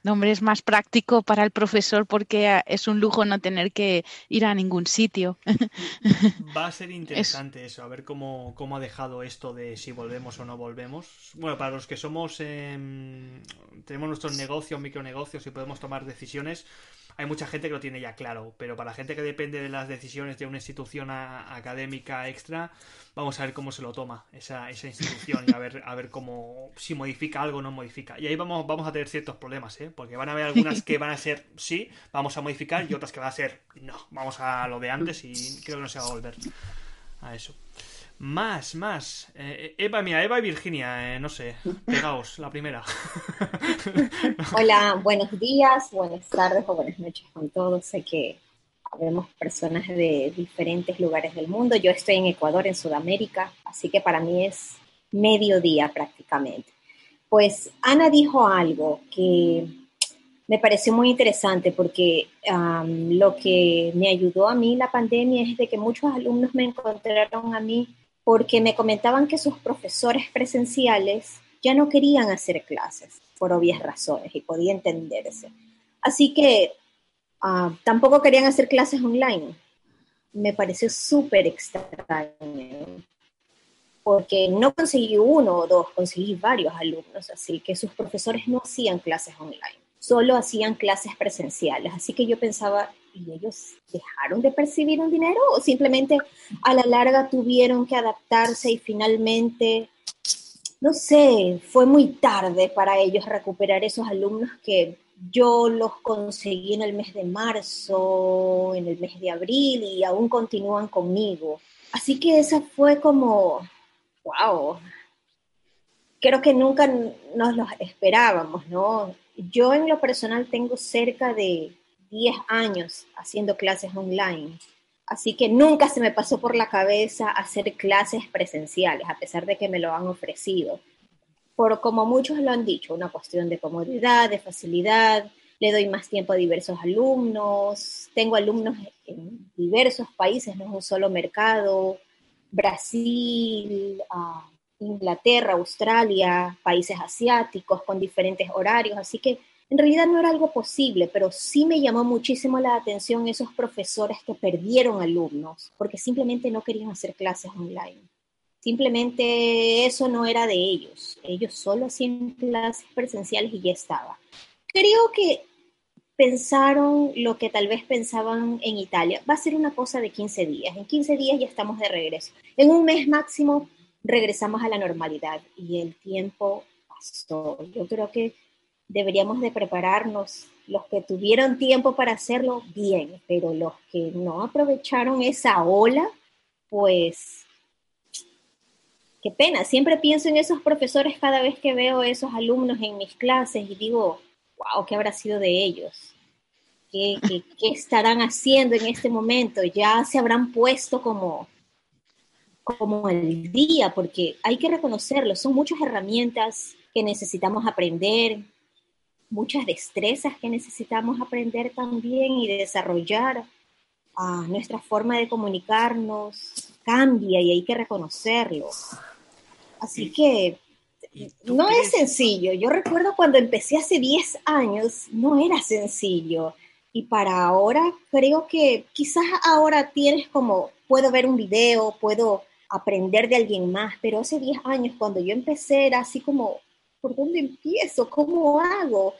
E: No, hombre, es más práctico para el profesor porque es un lujo no tener que ir a ningún sitio.
A: Va a ser interesante eso, a ver cómo, cómo, ha dejado esto de si volvemos o no volvemos. Bueno, para los que somos, tenemos nuestros negocios, micronegocios y podemos tomar decisiones, hay mucha gente que lo tiene ya claro, pero para la gente que depende de las decisiones de una institución académica extra, vamos a ver cómo se lo toma esa, esa institución y a ver, a ver cómo, si modifica algo o no modifica. Y ahí vamos, vamos a tener ciertos problemas, ¿eh? porque van a haber algunas que van a ser sí, vamos a modificar y otras que van a ser no, vamos a lo de antes y creo que no se va a volver a eso. Más, más. Eh, Eva, mira, Eva y Virginia, eh, no sé, pegaos, la primera.
L: Hola, buenos días, buenas tardes o buenas noches con todos. Sé que vemos personas de diferentes lugares del mundo. Yo estoy en Ecuador, en Sudamérica, así que para mí es mediodía prácticamente. Pues Ana dijo algo que me pareció muy interesante porque lo que me ayudó a mí la pandemia es de que muchos alumnos me encontraron a mí porque me comentaban que sus profesores presenciales ya no querían hacer clases por obvias razones y podía entenderse. Así que ah, tampoco querían hacer clases online. Me pareció súper extraño porque no conseguí uno o dos, conseguí varios alumnos, así que sus profesores no hacían clases online, solo hacían clases presenciales. Así que yo pensaba, y ellos dejaron de percibir un dinero o simplemente a la larga tuvieron que adaptarse y finalmente, no sé, fue muy tarde para ellos recuperar esos alumnos que yo los conseguí en el mes de marzo, en el mes de abril y aún continúan conmigo. Así que esa fue como, wow, creo que nunca nos los esperábamos, ¿no? Yo en lo personal tengo cerca de 10 años haciendo clases online. Así que nunca se me pasó por la cabeza hacer clases presenciales, a pesar de que me lo han ofrecido. Por como muchos lo han dicho, una cuestión de comodidad, de facilidad, le doy más tiempo a diversos alumnos, tengo alumnos en diversos países, no es un solo mercado, Brasil, ah, Inglaterra, Australia, países asiáticos con diferentes horarios, así que en realidad no era algo posible, pero sí me llamó muchísimo la atención esos profesores que perdieron alumnos porque simplemente no querían hacer clases online. Simplemente eso no era de ellos. Ellos solo hacían clases presenciales y ya estaba. Creo que pensaron lo que tal vez pensaban en Italia. Va a ser una cosa de 15 días. En 15 días ya estamos de regreso. En un mes máximo regresamos a la normalidad y el tiempo pasó. Yo creo que deberíamos de prepararnos. Los que tuvieron tiempo para hacerlo, bien, pero los que no aprovecharon esa ola, pues qué pena. Siempre pienso en esos profesores cada vez que veo esos alumnos en mis clases y digo, wow, ¿qué habrá sido de ellos? ¿Qué, qué, qué estarán haciendo en este momento? Ya se habrán puesto como, como el día, porque hay que reconocerlo, son muchas herramientas que necesitamos aprender, muchas destrezas que necesitamos aprender también y desarrollar. Ah, nuestra forma de comunicarnos cambia y hay que reconocerlo. Así que no es sencillo. Yo recuerdo cuando empecé hace 10 años, no era sencillo. Y para ahora creo que quizás ahora tienes como, puedo ver un video, puedo aprender de alguien más, pero hace 10 años cuando yo empecé era así como, ¿por dónde empiezo? ¿Cómo hago?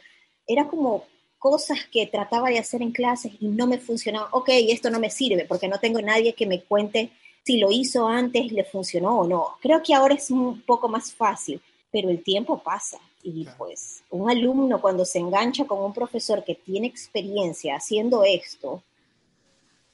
L: Era como cosas que trataba de hacer en clases y no me funcionaba. Ok, esto no me sirve porque no tengo nadie que me cuente si lo hizo antes, le funcionó o no. Creo que ahora es un poco más fácil, pero el tiempo pasa y pues un alumno cuando se engancha con un profesor que tiene experiencia haciendo esto,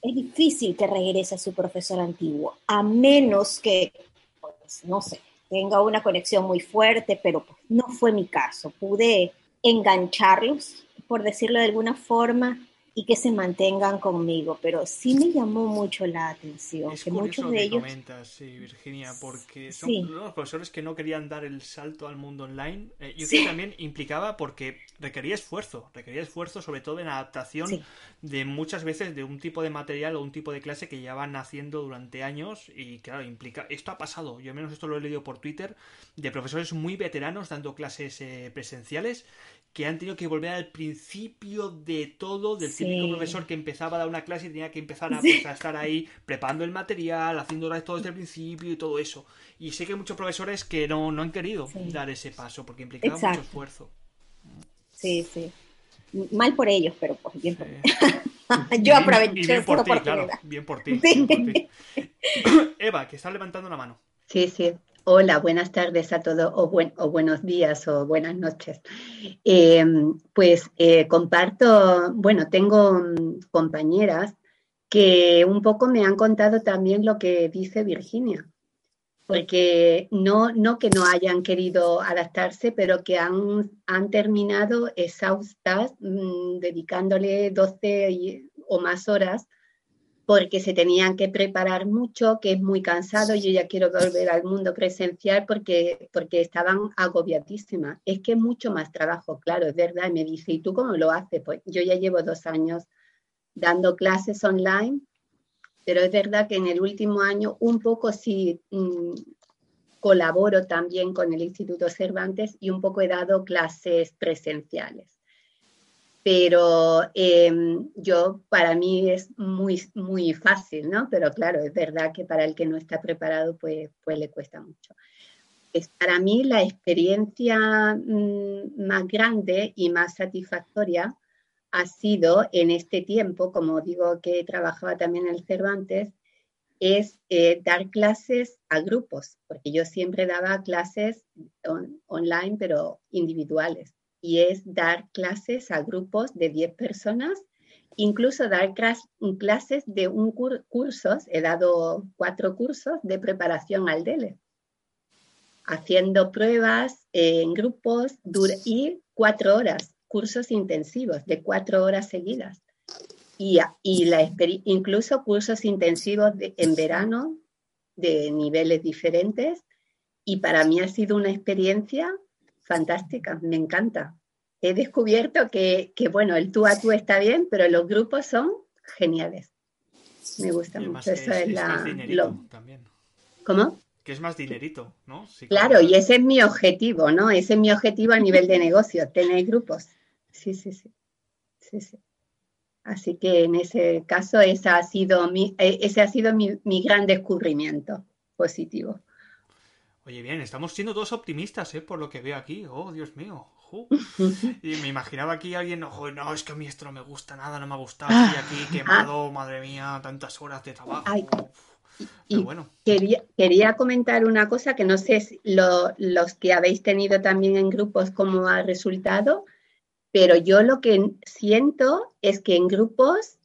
L: es difícil que regrese a su profesor antiguo, a menos que, pues, no sé, tenga una conexión muy fuerte, pero pues, no fue mi caso. Pude engancharlos, por decirlo de alguna forma, y que se mantengan conmigo, pero sí me llamó mucho la atención que muchos de ellos
A: comentas, sí, Virginia, porque son los profesores que no querían dar el salto al mundo online. Eh, yo creo que también implicaba porque requería esfuerzo, requería esfuerzo sobre todo en adaptación de muchas veces de un tipo de material o un tipo de clase que ya van haciendo durante años y claro, implica esto ha pasado, yo al menos esto lo he leído por Twitter de profesores muy veteranos dando clases eh, presenciales que han tenido que volver al principio de todo, del típico profesor que empezaba a dar una clase y tenía que empezar pues, a, estar ahí preparando el material, haciendo todo desde el principio y todo eso. Y sé que hay muchos profesores que no, han querido dar ese paso porque implicaba mucho esfuerzo.
L: Sí, sí. Mal por ellos, pero pues bien por Yo aproveché
A: bien por ti, claro, bien por ti. Eva, que está levantando la mano.
M: Sí, sí. Hola, buenas tardes a todos, o, buenos días, o buenas noches. Eh, pues eh, comparto, bueno, tengo mm, compañeras que un poco me han contado también lo que dice Virginia, porque no, no que no hayan querido adaptarse, pero que han, han terminado exhaustas, mm, dedicándole 12 o más horas porque se tenían que preparar mucho, que es muy cansado, yo ya quiero volver al mundo presencial porque, porque estaban agobiadísimas. Es que mucho más trabajo, claro, es verdad. Y me dice, ¿y tú cómo lo haces? Pues yo ya llevo dos años dando clases online, pero es verdad que en el último año un poco sí mm, colaboro también con el Instituto Cervantes y un poco he dado clases presenciales pero em, yo para mí es muy, muy fácil, ¿no? Pero claro, es verdad que para el que no está preparado, pues, pues le cuesta mucho. Es para mí la experiencia mm, más grande y más satisfactoria ha sido en este tiempo, como digo que trabajaba también en el Cervantes, es eh, dar clases a grupos, porque yo siempre daba clases online, pero individuales y es dar clases a grupos de 10 personas, incluso dar clases de un curso, he dado cuatro cursos de preparación al DELE, haciendo pruebas en grupos y cuatro horas, cursos intensivos de cuatro horas seguidas. Y, y la, incluso cursos intensivos en verano de niveles diferentes. Y para mí ha sido una experiencia fantástica, me encanta. He descubierto que, que, bueno, el tú a tú está bien, pero los grupos son geniales. Me gusta mucho. Eso es, la.
A: también.
M: ¿Cómo?
A: Que es más dinerito, ¿no?
M: claro, y ese es mi objetivo, ¿no? Ese es mi objetivo a nivel de negocio, tener grupos. Sí, sí, sí. sí, sí. Así que en ese caso, esa ha sido mi, e, ese ha sido mi, mi gran descubrimiento positivo.
A: Oye, bien, estamos siendo todos optimistas, ¿eh? Por lo que veo aquí. Oh, Dios mío. Y me imaginaba aquí alguien, no, no, es que a mí esto no me gusta nada, no me ha gustado, estoy aquí quemado, madre mía, tantas horas de trabajo.
M: y, bueno. quería, quería comentar una cosa que no sé si los que habéis tenido también en grupos cómo ha resultado, pero yo lo que siento es que en grupos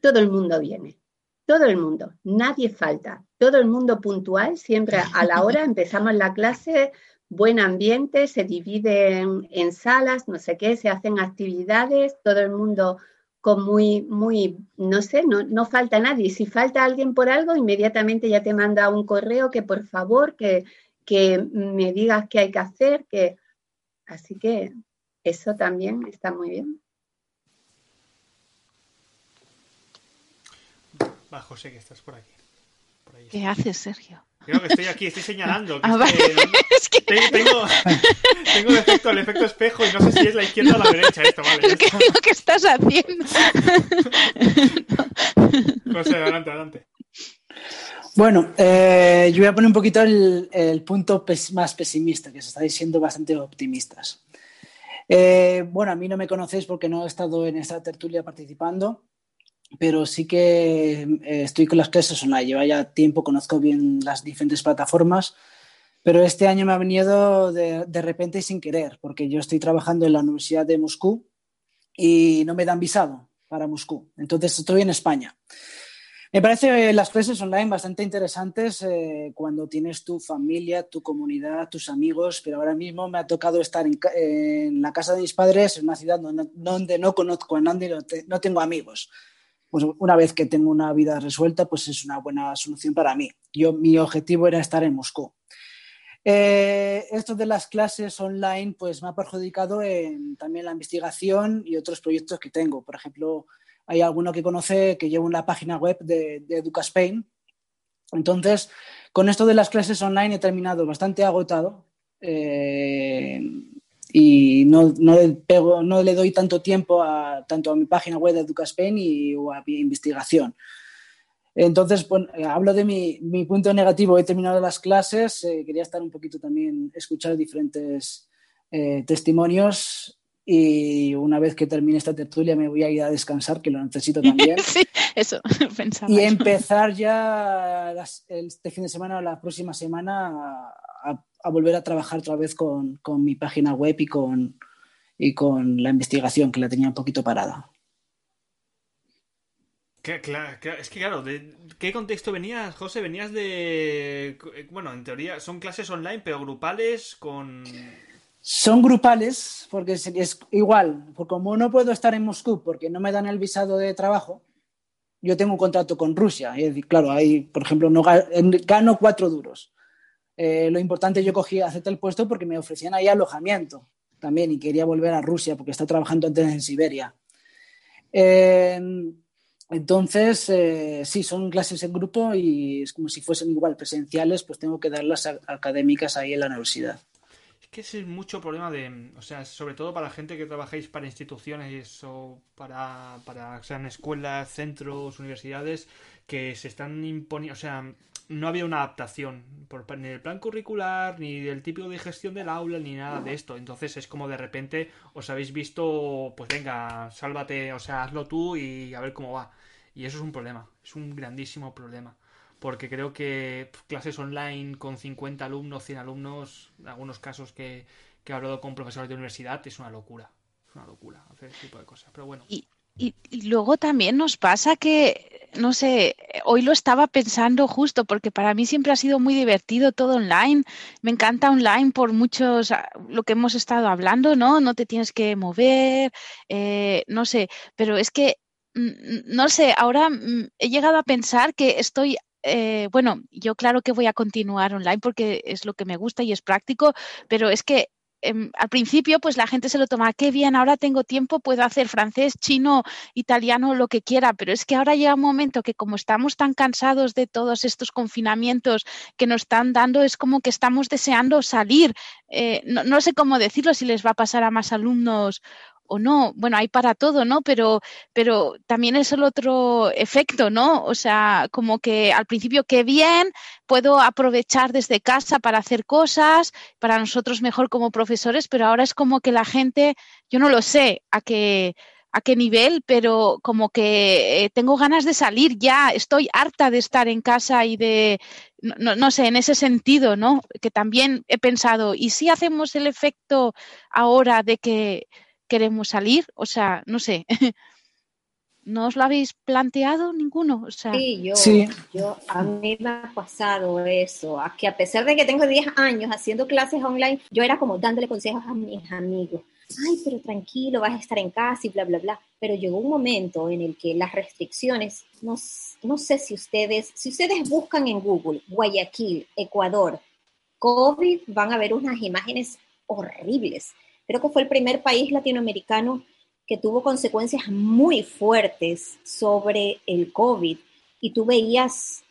M: todo el mundo viene, todo el mundo, nadie falta, todo el mundo puntual, siempre a la hora empezamos la clase, buen ambiente, se dividen en salas, no sé qué, se hacen actividades, todo el mundo con muy, muy, no sé, no, no falta nadie. Si falta alguien por algo, inmediatamente ya te manda un correo que por favor, que, que me digas qué hay que hacer, que... Así que eso también está muy bien.
A: Va, José, que estás por aquí.
E: ¿Qué haces, Sergio?
A: Creo que estoy aquí, estoy señalando. Que ah, es que, Tengo, tengo el, efecto, el efecto espejo y no sé si es la izquierda o la derecha esto, ¿vale?
E: Es que lo que estás haciendo.
A: José, adelante, adelante.
N: Bueno, eh, yo voy a poner un poquito el, el punto más pesimista, que se estáis siendo bastante optimistas. Eh, bueno, a mí no me conocéis porque no he estado en esta tertulia participando, pero sí que eh, estoy con las clases online. Lleva ya tiempo, conozco bien las diferentes plataformas, pero este año me ha venido de, de, repente y sin querer, porque yo estoy trabajando en la Universidad de Moscú y no me dan visado para Moscú. Entonces estoy en España. Me parece las clases online bastante interesantes eh, cuando tienes tu familia, tu comunidad, tus amigos, pero ahora mismo me ha tocado estar en, en la casa de mis padres, en una ciudad donde, donde no conozco a nadie, no, no tengo amigos pues una vez que tengo una vida resuelta, pues es una buena solución para mí. Yo, mi objetivo era estar en Moscú. Eh, esto de las clases online, pues me ha perjudicado en también la investigación y otros proyectos que tengo. Por ejemplo, hay alguno que conoce que llevo una página web de, de Educaspain. Entonces, con esto de las clases online he terminado bastante agotado. Eh, y no, no, le pego, no le doy tanto tiempo a, tanto a mi página web de Educaspen y o a mi investigación. Entonces, hablo de mi, mi, punto negativo. He terminado las clases, eh, quería estar un poquito también, escuchar diferentes eh, testimonios y una vez que termine esta tertulia me voy a ir a descansar, que lo necesito también.
E: sí, eso pensaba.
N: Y empezar ya este fin de semana o la próxima semana a, volver a trabajar otra vez con, con, mi página web y con, y con la investigación, que la tenía un poquito parada.
A: es que claro, ¿de qué contexto venías, José? Venías de... Bueno, en teoría son clases online, pero grupales con...
N: Son grupales, porque es, igual, porque como no puedo estar en Moscú porque no me dan el visado de trabajo, yo tengo un contrato con Rusia. Y claro, ahí, por ejemplo, no gano cuatro duros. Eh, lo importante, yo cogí, acepté el puesto porque me ofrecían ahí alojamiento también y quería volver a Rusia porque está trabajando antes en Siberia. Eh, entonces, eh, sí, son clases en grupo y es como si fuesen igual presenciales, pues tengo que darlas académicas ahí en la universidad.
A: Es que es mucho problema de, o sea, sobre todo para gente que trabajáis para instituciones o para, para sean escuelas, centros, universidades, que se están imponiendo, o sea, no había una adaptación por, ni del plan curricular, ni del tipo de gestión del aula, ni nada de esto. Entonces es como de repente os habéis visto, pues venga, sálvate, o sea, hazlo tú y a ver cómo va. Y eso es un problema, es un grandísimo problema porque creo que clases online con 50 alumnos, 100 alumnos, en algunos casos que, he hablado con profesores de universidad, es una locura. Es una locura hacer ese tipo de cosas. Pero bueno.
E: Y, luego también nos pasa que, no sé, hoy lo estaba pensando justo, porque para mí siempre ha sido muy divertido todo online. Me encanta online por muchos, ah, lo que hemos estado hablando, ¿no? No te tienes que mover, eh, no sé, pero es que no sé, ahora mm, he llegado a pensar que estoy eh, bueno, yo claro que voy a continuar online porque es lo que me gusta y es práctico, pero es que em, al principio pues la gente se lo toma, qué bien, ahora tengo tiempo, puedo hacer francés, chino, italiano, lo que quiera, pero es que ahora llega un momento que como estamos tan cansados de todos estos confinamientos que nos están dando, es como que estamos deseando salir. Eh, no, no sé cómo decirlo, si les va a pasar a más alumnos o no, bueno, hay para todo, ¿no? Pero, pero también es el otro efecto, ¿no? O sea, como que al principio qué bien, puedo aprovechar desde casa para hacer cosas, para nosotros mejor como profesores, pero ahora es como que la gente, yo no lo sé a qué a qué nivel, pero como que eh, tengo ganas de salir ya, estoy harta de estar en casa y de, no, no, sé, en ese sentido, ¿no? Que también he pensado, ¿y si hacemos el efecto ahora de que queremos salir, o sea, no sé. ¿No os lo habéis planteado ninguno? O sea,
L: sí, yo, yo, a mí me ha pasado eso, a que a pesar de que tengo 10 años haciendo clases online, yo era como dándole consejos a mis amigos. Ay, pero tranquilo, vas a estar en casa y bla, bla, bla. Pero llegó un momento en el que las restricciones, no, no sé si ustedes, si ustedes buscan en Google Guayaquil, Ecuador, COVID, van a ver unas imágenes horribles Creo que fue el primer país latinoamericano que tuvo consecuencias muy fuertes sobre el COVID y tú veías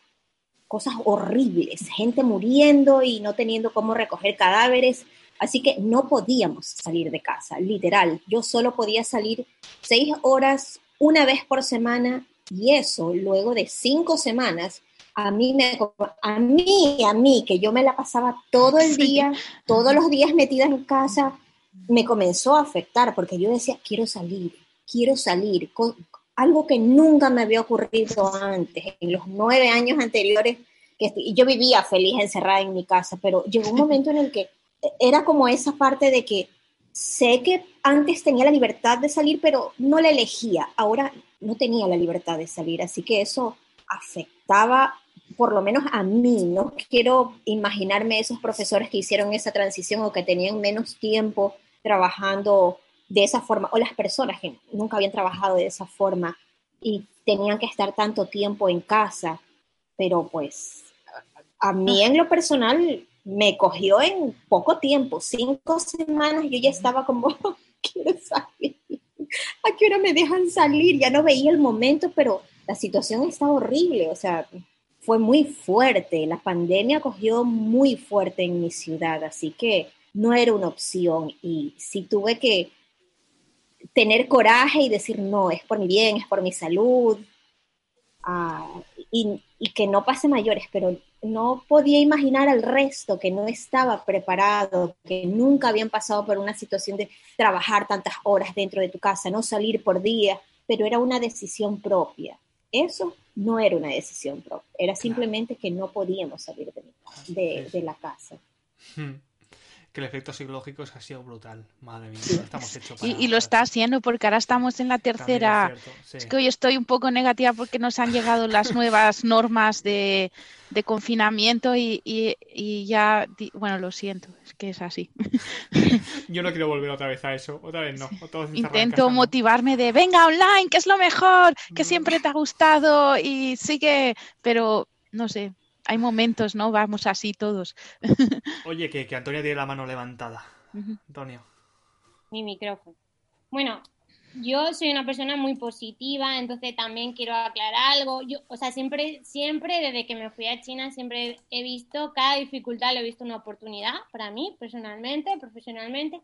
L: cosas horribles, gente muriendo y no teniendo cómo recoger cadáveres, así que no podíamos salir de casa, literal. Yo solo podía salir seis horas una vez por semana y eso luego de cinco semanas a mí, me, a mí, a mí, que yo me la pasaba todo el día, todos los días metida en casa, me comenzó a afectar porque yo decía, quiero salir, quiero salir, con algo que nunca me había ocurrido antes, en los nueve años anteriores, que yo vivía feliz encerrada en mi casa, pero llegó un momento en el que era como esa parte de que sé que antes tenía la libertad de salir, pero no la elegía, ahora no tenía la libertad de salir, así que eso afectaba por lo menos a mí, no quiero imaginarme esos profesores que hicieron esa transición o que tenían menos tiempo trabajando de esa forma, o las personas que nunca habían trabajado de esa forma y tenían que estar tanto tiempo en casa, pero pues a mí en lo personal me cogió en poco tiempo, cinco semanas, yo ya estaba como, quiero salir, ¿a qué hora me dejan salir? Ya no veía el momento, pero la situación estaba horrible, o sea, fue muy fuerte, la pandemia cogió muy fuerte en mi ciudad, así que no era una opción. Y si tuve que tener coraje y decir, no, es por mi bien, es por mi salud, ah, y, que no pase mayores, pero no podía imaginar al resto que no estaba preparado, que nunca habían pasado por una situación de trabajar tantas horas dentro de tu casa, no salir por día, pero era una decisión propia. Eso no era una decisión propia, era simplemente que no podíamos salir de, de la casa.
A: Hmm que el efecto psicológico ha sido brutal. Madre mía, estamos hechos
E: para... y, lo está haciendo porque ahora estamos en la tercera. Es, que hoy estoy un poco negativa porque nos han llegado las nuevas normas de, confinamiento y, ya, bueno, lo siento, es que es así.
A: Yo no quiero volver otra vez a eso, otra vez no.
E: Intento motivarme de, venga online, que es lo mejor, que siempre te ha gustado y sigue, pero no sé, hay momentos, ¿no? Vamos así todos.
A: Oye, que, que Antonia tiene la mano levantada. Antonio.
D: Mi micrófono. Bueno, yo soy una persona muy positiva, entonces también quiero aclarar algo. Yo, o sea, siempre, siempre desde que me fui a China, siempre he visto cada dificultad, lo he visto una oportunidad para mí, personalmente, profesionalmente.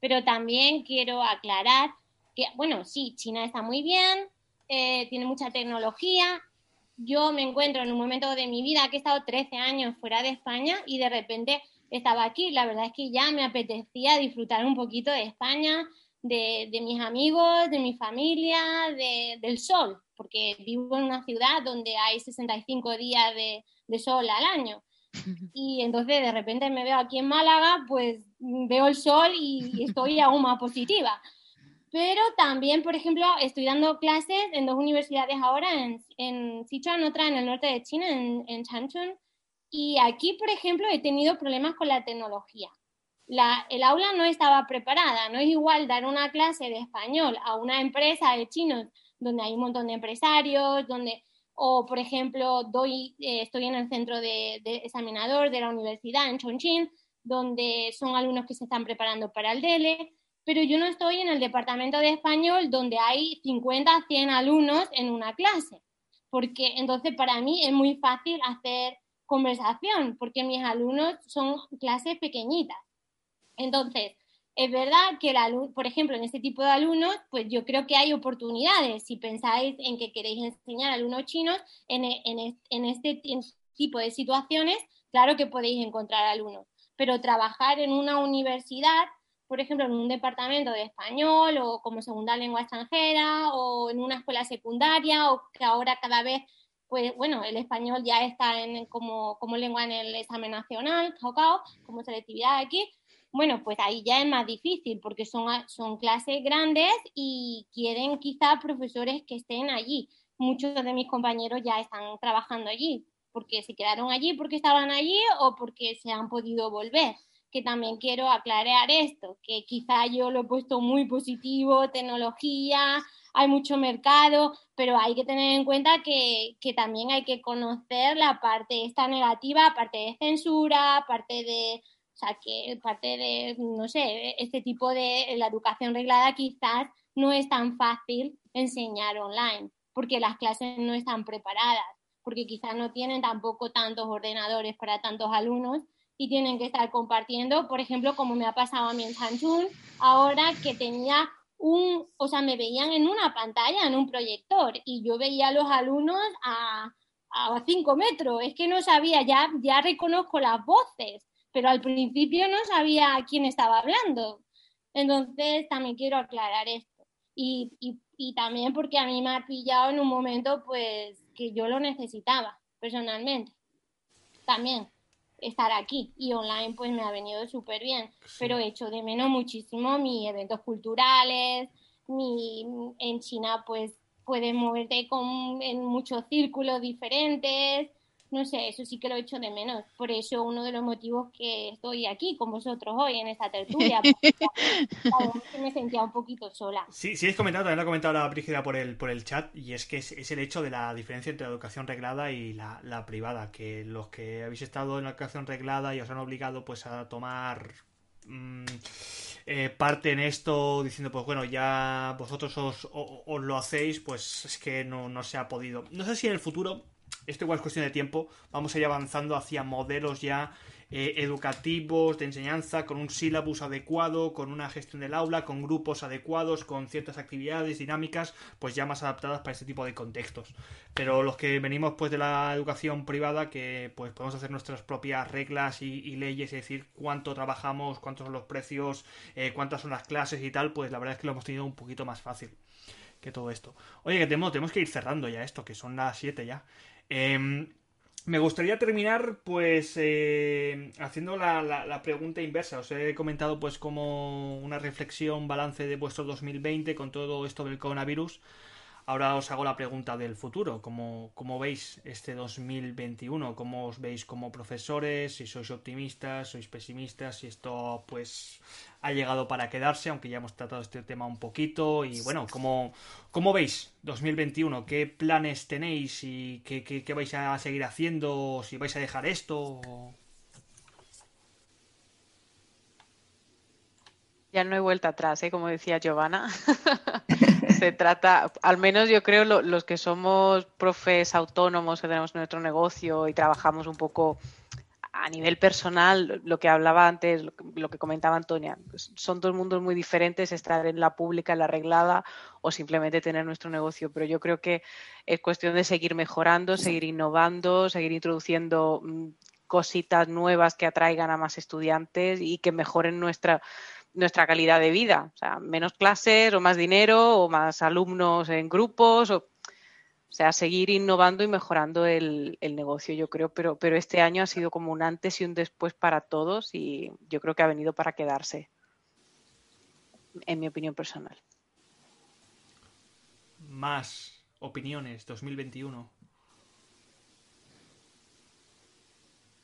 D: Pero también quiero aclarar que, bueno, sí, China está muy bien, eh, tiene mucha tecnología, yo me encuentro en un momento de mi vida que he estado 13 años fuera de España y de repente estaba aquí. La verdad es que ya me apetecía disfrutar un poquito de España, de, mis amigos, de mi familia, del sol, porque vivo en una ciudad donde hay 65 días de, de sol al año. Y entonces de repente me veo aquí en Málaga, pues veo el sol y estoy aún más positiva. Pero también, por ejemplo, estoy dando clases en dos universidades ahora, en, en Sichuan, otra en el norte de China, en, en Changchun. Y aquí, por ejemplo, he tenido problemas con la tecnología. La, el aula no estaba preparada. No es igual dar una clase de español a una empresa de chinos donde hay un montón de empresarios, donde, o por ejemplo, doy, eh, estoy en el centro de, de, examinador de la universidad en Chongqing, donde son alumnos que se están preparando para el DELE pero yo no estoy en el departamento de español donde hay 50, 100 alumnos en una clase, porque entonces para mí es muy fácil hacer conversación, porque mis alumnos son clases pequeñitas. Entonces, es verdad que, el por ejemplo, en este tipo de alumnos, pues yo creo que hay oportunidades. Si pensáis en que queréis enseñar a alumnos chinos en, en, en este tipo de situaciones, claro que podéis encontrar alumnos. Pero trabajar en una universidad por ejemplo, en un departamento de español o como segunda lengua extranjera o en una escuela secundaria o que ahora cada vez, pues bueno, el español ya está en, como, como lengua en el examen nacional, como selectividad aquí. Bueno, pues ahí ya es más difícil porque son, son clases grandes y quieren quizá profesores que estén allí. Muchos de mis compañeros ya están trabajando allí porque se quedaron allí porque estaban allí o porque se han podido volver que también quiero aclarar esto, que quizá yo lo he puesto muy positivo, tecnología, hay mucho mercado, pero hay que tener en cuenta que, que también hay que conocer la parte esta negativa, parte de censura, parte de, o sea, que parte de, no sé, este tipo de, la educación reglada quizás no es tan fácil enseñar online, porque las clases no están preparadas, porque quizás no tienen tampoco tantos ordenadores para tantos alumnos y tienen que estar compartiendo, por ejemplo, como me ha pasado a mí en Sanchun, ahora que tenía un, o sea, me veían en una pantalla, en un proyector, y yo veía a los alumnos a, a cinco metros, es que no sabía, ya, ya reconozco las voces, pero al principio no sabía quién estaba hablando. Entonces, también quiero aclarar esto. Y, y, y también porque a mí me ha pillado en un momento, pues, que yo lo necesitaba, personalmente. También estar aquí. Y online pues me ha venido súper bien, pero he hecho de menos muchísimo mis eventos culturales, mi, en China pues puedes moverte con, en muchos círculos diferentes, no sé, eso sí que lo he hecho de menos. Por eso uno de los motivos que estoy aquí con vosotros hoy en esta tertulia, porque me sentía un poquito sola.
A: Sí, sí, es comentado, también lo ha comentado la Brígida por el, por el chat, y es que es, el hecho de la diferencia entre la educación reglada y la, privada, que los que habéis estado en la educación reglada y os han obligado pues a tomar... Mm, eh, parte en esto diciendo pues bueno ya vosotros os, os, lo hacéis pues es que no, no se ha podido no sé si en el futuro esto igual es cuestión de tiempo, vamos a ir avanzando hacia modelos ya eh, educativos, de enseñanza, con un sílabus adecuado, con una gestión del aula, con grupos adecuados, con ciertas actividades dinámicas, pues ya más adaptadas para este tipo de contextos. Pero los que venimos pues de la educación privada, que pues podemos hacer nuestras propias reglas y, leyes, es decir, cuánto trabajamos, cuántos son los precios, eh, cuántas son las clases y tal, pues la verdad es que lo hemos tenido un poquito más fácil que todo esto. Oye, que tenemos, tenemos que ir cerrando ya esto, que son las 7 ya. Em, me gustaría terminar, pues, eh, haciendo la, la, pregunta inversa. Os he comentado, pues, como una reflexión, balance de vuestro 2020 con todo esto del coronavirus. Ahora os hago la pregunta del futuro. ¿Cómo, ¿Cómo, veis este 2021? ¿Cómo os veis como profesores? Si sois optimistas, sois pesimistas, si esto pues ha llegado para quedarse, aunque ya hemos tratado este tema un poquito. Y bueno, ¿cómo, cómo veis 2021? ¿Qué planes tenéis y qué, qué, qué vais a seguir haciendo? ¿Si vais a dejar esto?
I: Ya no hay vuelta atrás, ¿eh? como decía Giovanna. Se trata, al menos yo creo, los que somos profes autónomos, que tenemos nuestro negocio y trabajamos un poco a nivel personal, lo que hablaba antes, lo que, comentaba Antonia, pues son dos mundos muy diferentes, estar en la pública, en la arreglada o simplemente tener nuestro negocio. Pero yo creo que es cuestión de seguir mejorando, seguir innovando, seguir introduciendo mm, cositas nuevas que atraigan a más estudiantes y que mejoren nuestra nuestra calidad de vida. O sea, menos clases o más dinero o más alumnos en grupos. O, sea, seguir innovando y mejorando el, negocio, yo creo. Pero, pero este año ha sido como un antes y un después para todos y yo creo que ha venido para quedarse, en mi opinión personal.
A: Más opiniones 2021.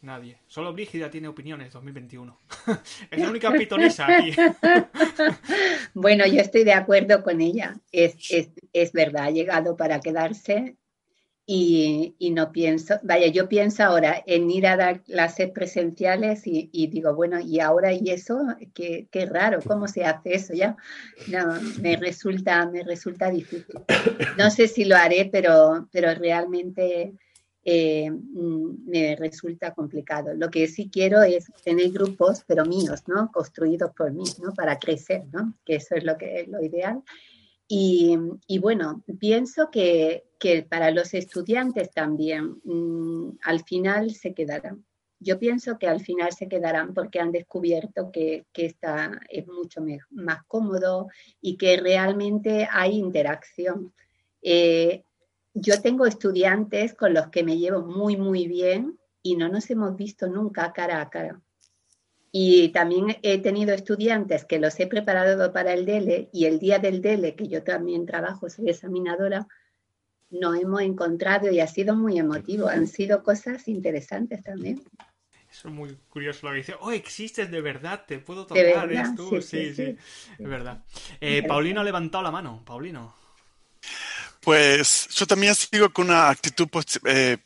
A: Nadie. Solo Brígida tiene opiniones 2021. es la única pitonisa aquí.
M: bueno, yo estoy de acuerdo con ella. Es, es, verdad, ha llegado para quedarse y, no pienso, vaya, yo pienso ahora en ir a dar clases presenciales y, digo, bueno, y ahora y eso, qué, qué, raro, ¿cómo se hace eso ya? No, me resulta, me resulta difícil. No sé si lo haré, pero, pero realmente eh, mm, me resulta complicado. Lo que sí quiero es tener grupos, pero míos, ¿no? Construidos por mí, ¿no? Para crecer, ¿no? Que eso es lo que es lo ideal. Y, bueno, pienso que, para los estudiantes también, mm, al final se quedarán. Yo pienso que al final se quedarán porque han descubierto que, que esta es mucho más cómodo y que realmente hay interacción. Eh, yo tengo estudiantes con los que me llevo muy, muy bien y no nos hemos visto nunca cara a cara. Y también he tenido estudiantes que los he preparado para el DELE y el día del DELE, que yo también trabajo, soy examinadora, nos hemos encontrado y ha sido muy emotivo. Han sido cosas interesantes también.
A: Eso es muy curioso lo que dice. Oh, existes de verdad, te puedo tocar, tú. Sí, sí, es verdad. Eh, Paulino ha levantado la mano. Paulino.
O: Pues yo también sigo con una actitud, eh,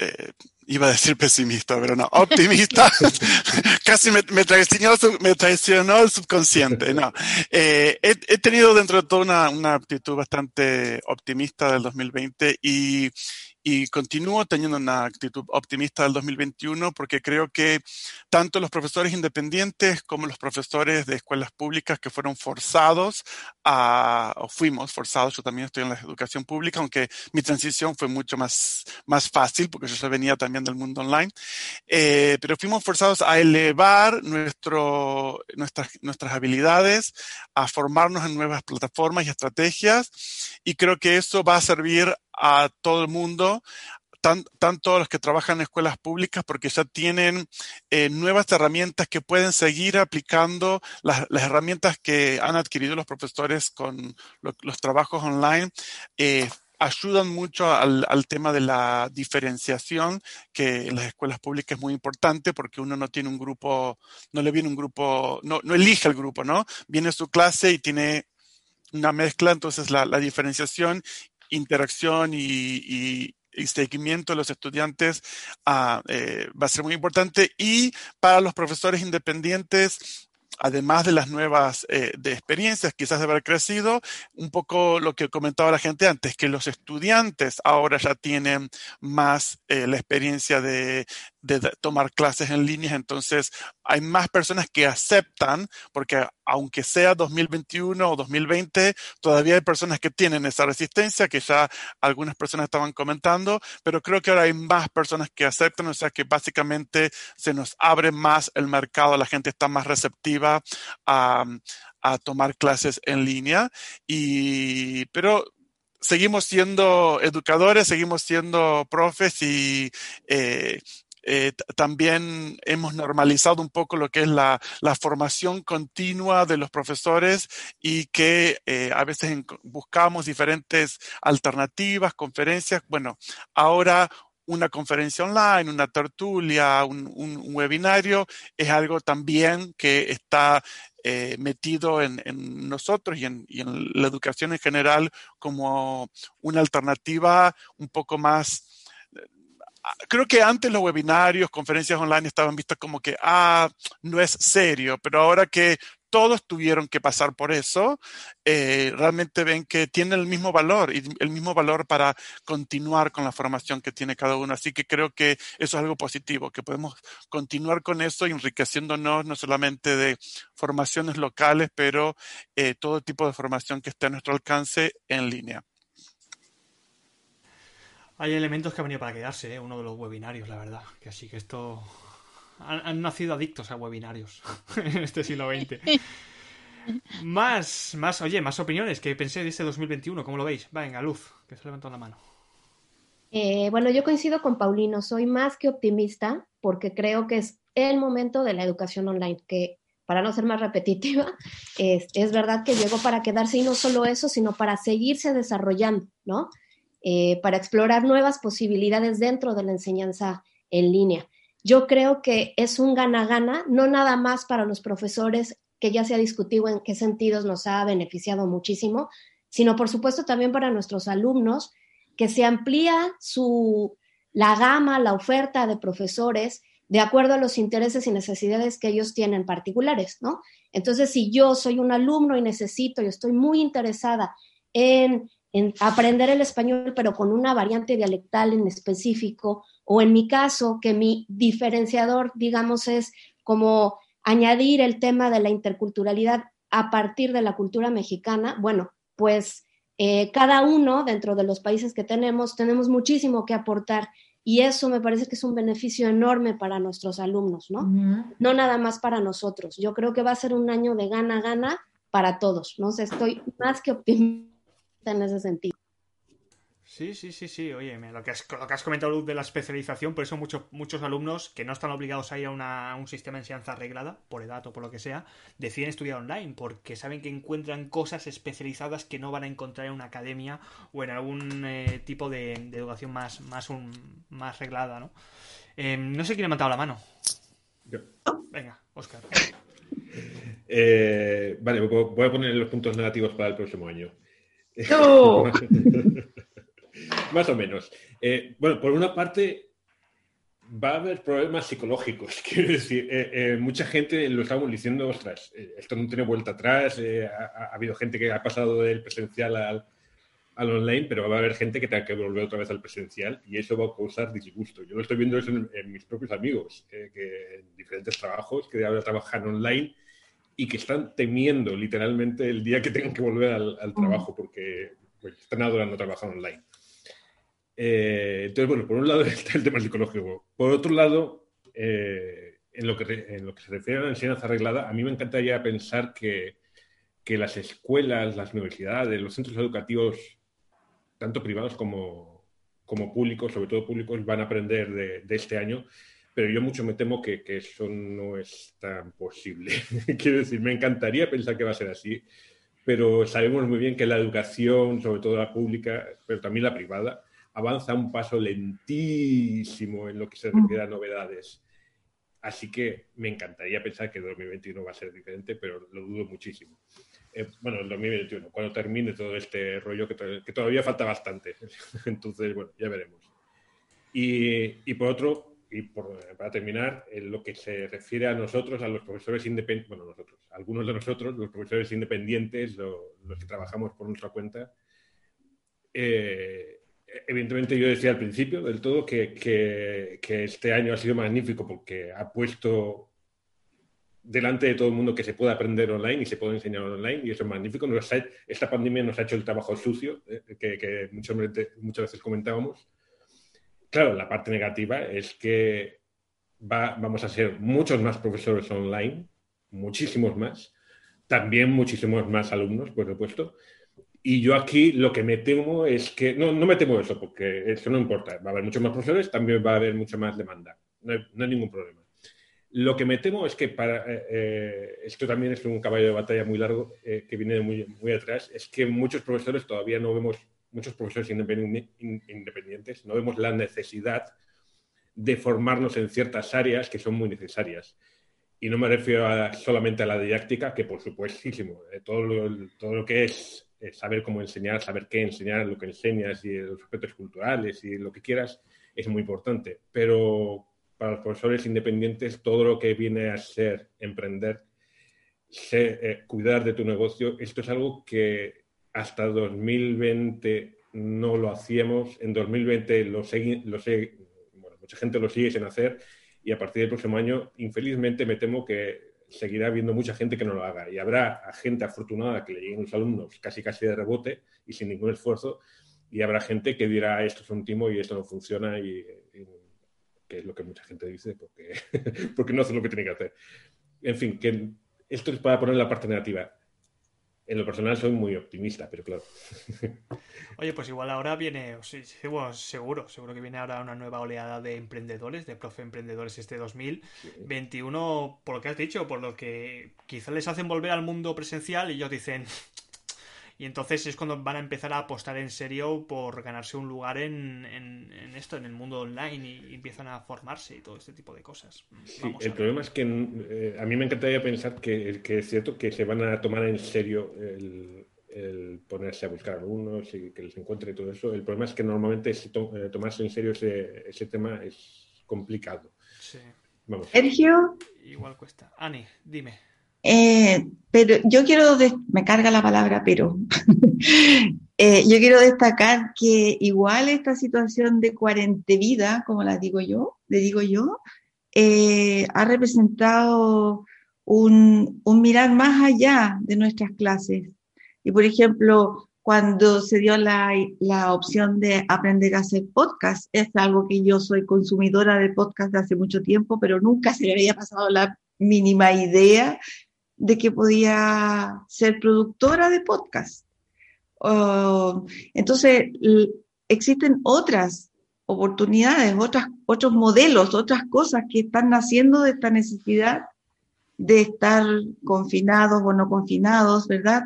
O: eh, iba a decir pesimista, pero no, optimista. Casi me, traicionó, me, traicionó, el subconsciente. No. Eh, he, he, tenido dentro de todo una, una actitud bastante optimista del 2020 y, y continúo teniendo una actitud optimista del 2021 porque creo que tanto los profesores independientes como los profesores de escuelas públicas que fueron forzados a, o fuimos forzados, yo también estoy en la educación pública, aunque mi transición fue mucho más, más fácil porque yo venía también del mundo online, eh, pero fuimos forzados a elevar nuestro, nuestras, nuestras habilidades, a formarnos en nuevas plataformas y estrategias y creo que eso va a servir a todo el mundo, tanto los que trabajan en escuelas públicas, porque ya tienen eh, nuevas herramientas que pueden seguir aplicando las, herramientas que han adquirido los profesores con los trabajos online. Eh, ayudan mucho al, tema de la diferenciación, que en las escuelas públicas es muy importante porque uno no tiene un grupo, no le viene un grupo, no, elige el grupo, ¿no? Viene su clase y tiene una mezcla, entonces la diferenciación interacción y, seguimiento de los estudiantes ah, eh, va a ser muy importante. Y para los profesores independientes además de las nuevas eh, de experiencias, quizás de haber crecido, un poco lo que comentaba la gente antes, que los estudiantes ahora ya tienen más eh, la experiencia de, de tomar clases en línea, entonces hay más personas que aceptan, porque aunque sea 2021 o 2020, todavía hay personas que tienen esa resistencia, que ya algunas personas estaban comentando, pero creo que ahora hay más personas que aceptan, o sea que básicamente se nos abre más el mercado, la gente está más receptiva a, a tomar clases en línea, y, pero seguimos siendo educadores, seguimos siendo profes y eh, eh, también hemos normalizado un poco lo que es la, formación continua de los profesores y que eh, a veces buscamos diferentes alternativas, conferencias. Bueno, ahora una conferencia online, una tertulia, un, webinario, es algo también que está eh, metido en, nosotros y en, la educación en general como una alternativa un poco más creo que antes los webinarios, conferencias online estaban vistas como que, ah, no es serio, pero ahora que todos tuvieron que pasar por eso, eh, realmente ven que tiene el mismo valor y el mismo valor para continuar con la formación que tiene cada uno. Así que creo que eso es algo positivo, que podemos continuar con eso, enriqueciéndonos no solamente de formaciones locales, pero eh, todo tipo de formación que esté a nuestro alcance en línea.
A: Hay elementos que han venido para quedarse, ¿eh? uno de los webinarios, la verdad. Que así que esto. Han, nacido adictos a webinarios en este siglo XX. más, más, oye, más opiniones que pensé de este 2021, ¿cómo lo veis? Venga, Luz, que se levantó la mano.
H: Eh, bueno, yo coincido con Paulino, soy más que optimista porque creo que es el momento de la educación online, que para no ser más repetitiva, es, es verdad que llegó para quedarse y no solo eso, sino para seguirse desarrollando, ¿no? Eh, para explorar nuevas posibilidades dentro de la enseñanza en línea. Yo creo que es un gana-gana, no nada más para los profesores, que ya se ha discutido en qué sentidos nos ha beneficiado muchísimo, sino por supuesto también para nuestros alumnos, que se amplía su, la gama, la oferta de profesores de acuerdo a los intereses y necesidades que ellos tienen particulares, ¿no? Entonces, si yo soy un alumno y necesito, y estoy muy interesada en en aprender el español, pero con una variante dialectal en específico, o en mi caso, que mi diferenciador, digamos, es como añadir el tema de la interculturalidad a partir de la cultura mexicana, bueno, pues eh, cada uno dentro de los países que tenemos, tenemos muchísimo que aportar y eso me parece que es un beneficio enorme para nuestros alumnos, ¿no? No nada más para nosotros. Yo creo que va a ser un año de gana-gana para todos, ¿no? sé, estoy más que optimista en ese sentido.
A: Sí, sí, sí, sí. Oye, lo que has, lo que has comentado, Luz, de la especialización, por eso muchos, muchos alumnos que no están obligados a ir a, un sistema de enseñanza arreglada, por edad o por lo que sea, deciden estudiar online porque saben que encuentran cosas especializadas que no van a encontrar en una academia o en algún eh, tipo de, educación más, más, un, más reglada, ¿no? Em, no sé quién ha levantado la mano.
B: Yo.
A: Venga, Oscar.
B: Eh, vale, voy a poner los puntos negativos para el próximo año. Más o menos. Eh, bueno, por una parte, va a haber problemas psicológicos. Quiero decir, eh, eh, mucha gente lo estamos diciendo, ostras, esto no tiene vuelta atrás. Ha, habido gente que ha pasado del presencial al, online, pero va a haber gente que tenga que volver otra vez al presencial y eso va a causar disgusto. Yo lo estoy viendo en, mis propios amigos, que en diferentes trabajos que ahora trabajan online y que están temiendo literalmente el día que tengan que volver al, trabajo porque pues, están adorando trabajar online. Eh, entonces, bueno, por un lado está el tema psicológico. Por otro lado, eh, en, lo que, en lo que se refiere a la enseñanza arreglada, a mí me encantaría pensar que, que las escuelas, las universidades, los centros educativos, tanto privados como, como públicos, sobre todo públicos, van a aprender de, de este año pero yo mucho me temo que, que eso no es tan posible. Quiero decir, me encantaría pensar que va a ser así, pero sabemos muy bien que la educación, sobre todo la pública, pero también la privada, avanza un paso lentísimo en lo que se refiere a novedades. Así que me encantaría pensar que el 2021 va a ser diferente, pero lo dudo muchísimo. Eh, bueno, el 2021, cuando termine todo este rollo, que, que todavía falta bastante. Entonces, bueno, ya veremos. Y, y por otro, y para terminar, en lo que se refiere a nosotros, a los profesores independientes, bueno, nosotros, algunos de nosotros, los profesores independientes, los que trabajamos por nuestra cuenta, eh, evidentemente yo decía al principio del todo que, que, que, este año ha sido magnífico porque ha puesto delante de todo el mundo que se puede aprender online y se puede enseñar online y eso es magnífico. Nos ha, esta pandemia nos ha hecho el trabajo sucio eh, que, que muchas, muchas veces comentábamos. Claro, la parte negativa es que va, vamos a ser muchos más profesores online, muchísimos más, también muchísimos más alumnos, por supuesto. Y yo aquí lo que me temo es que, no, no me temo eso, porque eso no importa, va a haber muchos más profesores, también va a haber mucha más demanda, no hay, ningún problema. Lo que me temo es que para, eh, eh, esto también es un caballo de batalla muy largo eh, que viene muy, muy atrás, es que muchos profesores todavía no vemos, muchos profesores independientes, no vemos la necesidad de formarnos en ciertas áreas que son muy necesarias. Y no me refiero a, solamente a la didáctica, que por supuestísimo, todo, lo, todo lo que es saber cómo enseñar, saber qué enseñar, lo que enseñas y los aspectos culturales y lo que quieras, es muy importante. Pero para los profesores independientes todo lo que viene a ser emprender, ser, eh, cuidar de tu negocio, esto es algo que hasta 2020 no lo hacíamos, en 2020 lo, lo bueno, mucha gente lo sigue sin hacer y a partir del próximo año, infelizmente, me temo que seguirá habiendo mucha gente que no lo haga y habrá gente afortunada que le lleguen los alumnos casi casi de rebote y sin ningún esfuerzo y habrá gente que dirá esto es un timo y esto no funciona y, y que es lo que mucha gente dice, porque, porque no hace lo que tiene que hacer. En fin, que esto es para poner la parte negativa. En lo personal soy muy optimista, pero claro.
A: Oye, pues igual ahora viene, sí, bueno, seguro, seguro que viene ahora una nueva oleada de emprendedores, de profe emprendedores este 2021, sí. por lo que has dicho, por lo que quizás les hacen volver al mundo presencial y ellos dicen, y entonces es cuando van a empezar a apostar en serio por ganarse un lugar en, en, en esto, en el mundo online y, y, empiezan a formarse y todo este tipo de cosas.
B: Sí, el problema es que eh, a mí me encantaría pensar que, que, es cierto que se van a tomar en serio el, el ponerse a buscar alumnos y que les encuentre y todo eso. El problema es que normalmente si to, eh, tomarse en serio ese, ese tema es complicado.
A: Sí.
G: Vamos. Sergio.
A: Igual cuesta. Ani, dime.
G: Eh, pero yo quiero, me carga la palabra, pero eh, yo quiero destacar que igual esta situación de cuarentevida, como la digo yo, le digo yo, eh, ha representado un, un, mirar más allá de nuestras clases. Y por ejemplo, cuando se dio la, la opción de aprender a hacer podcast, es algo que yo soy consumidora de podcast de hace mucho tiempo, pero nunca se me había pasado la mínima idea de que podía ser productora de podcast. Uh, entonces, existen otras oportunidades, otros modelos, otras cosas que están naciendo de esta necesidad de estar confinados o no confinados, ¿verdad?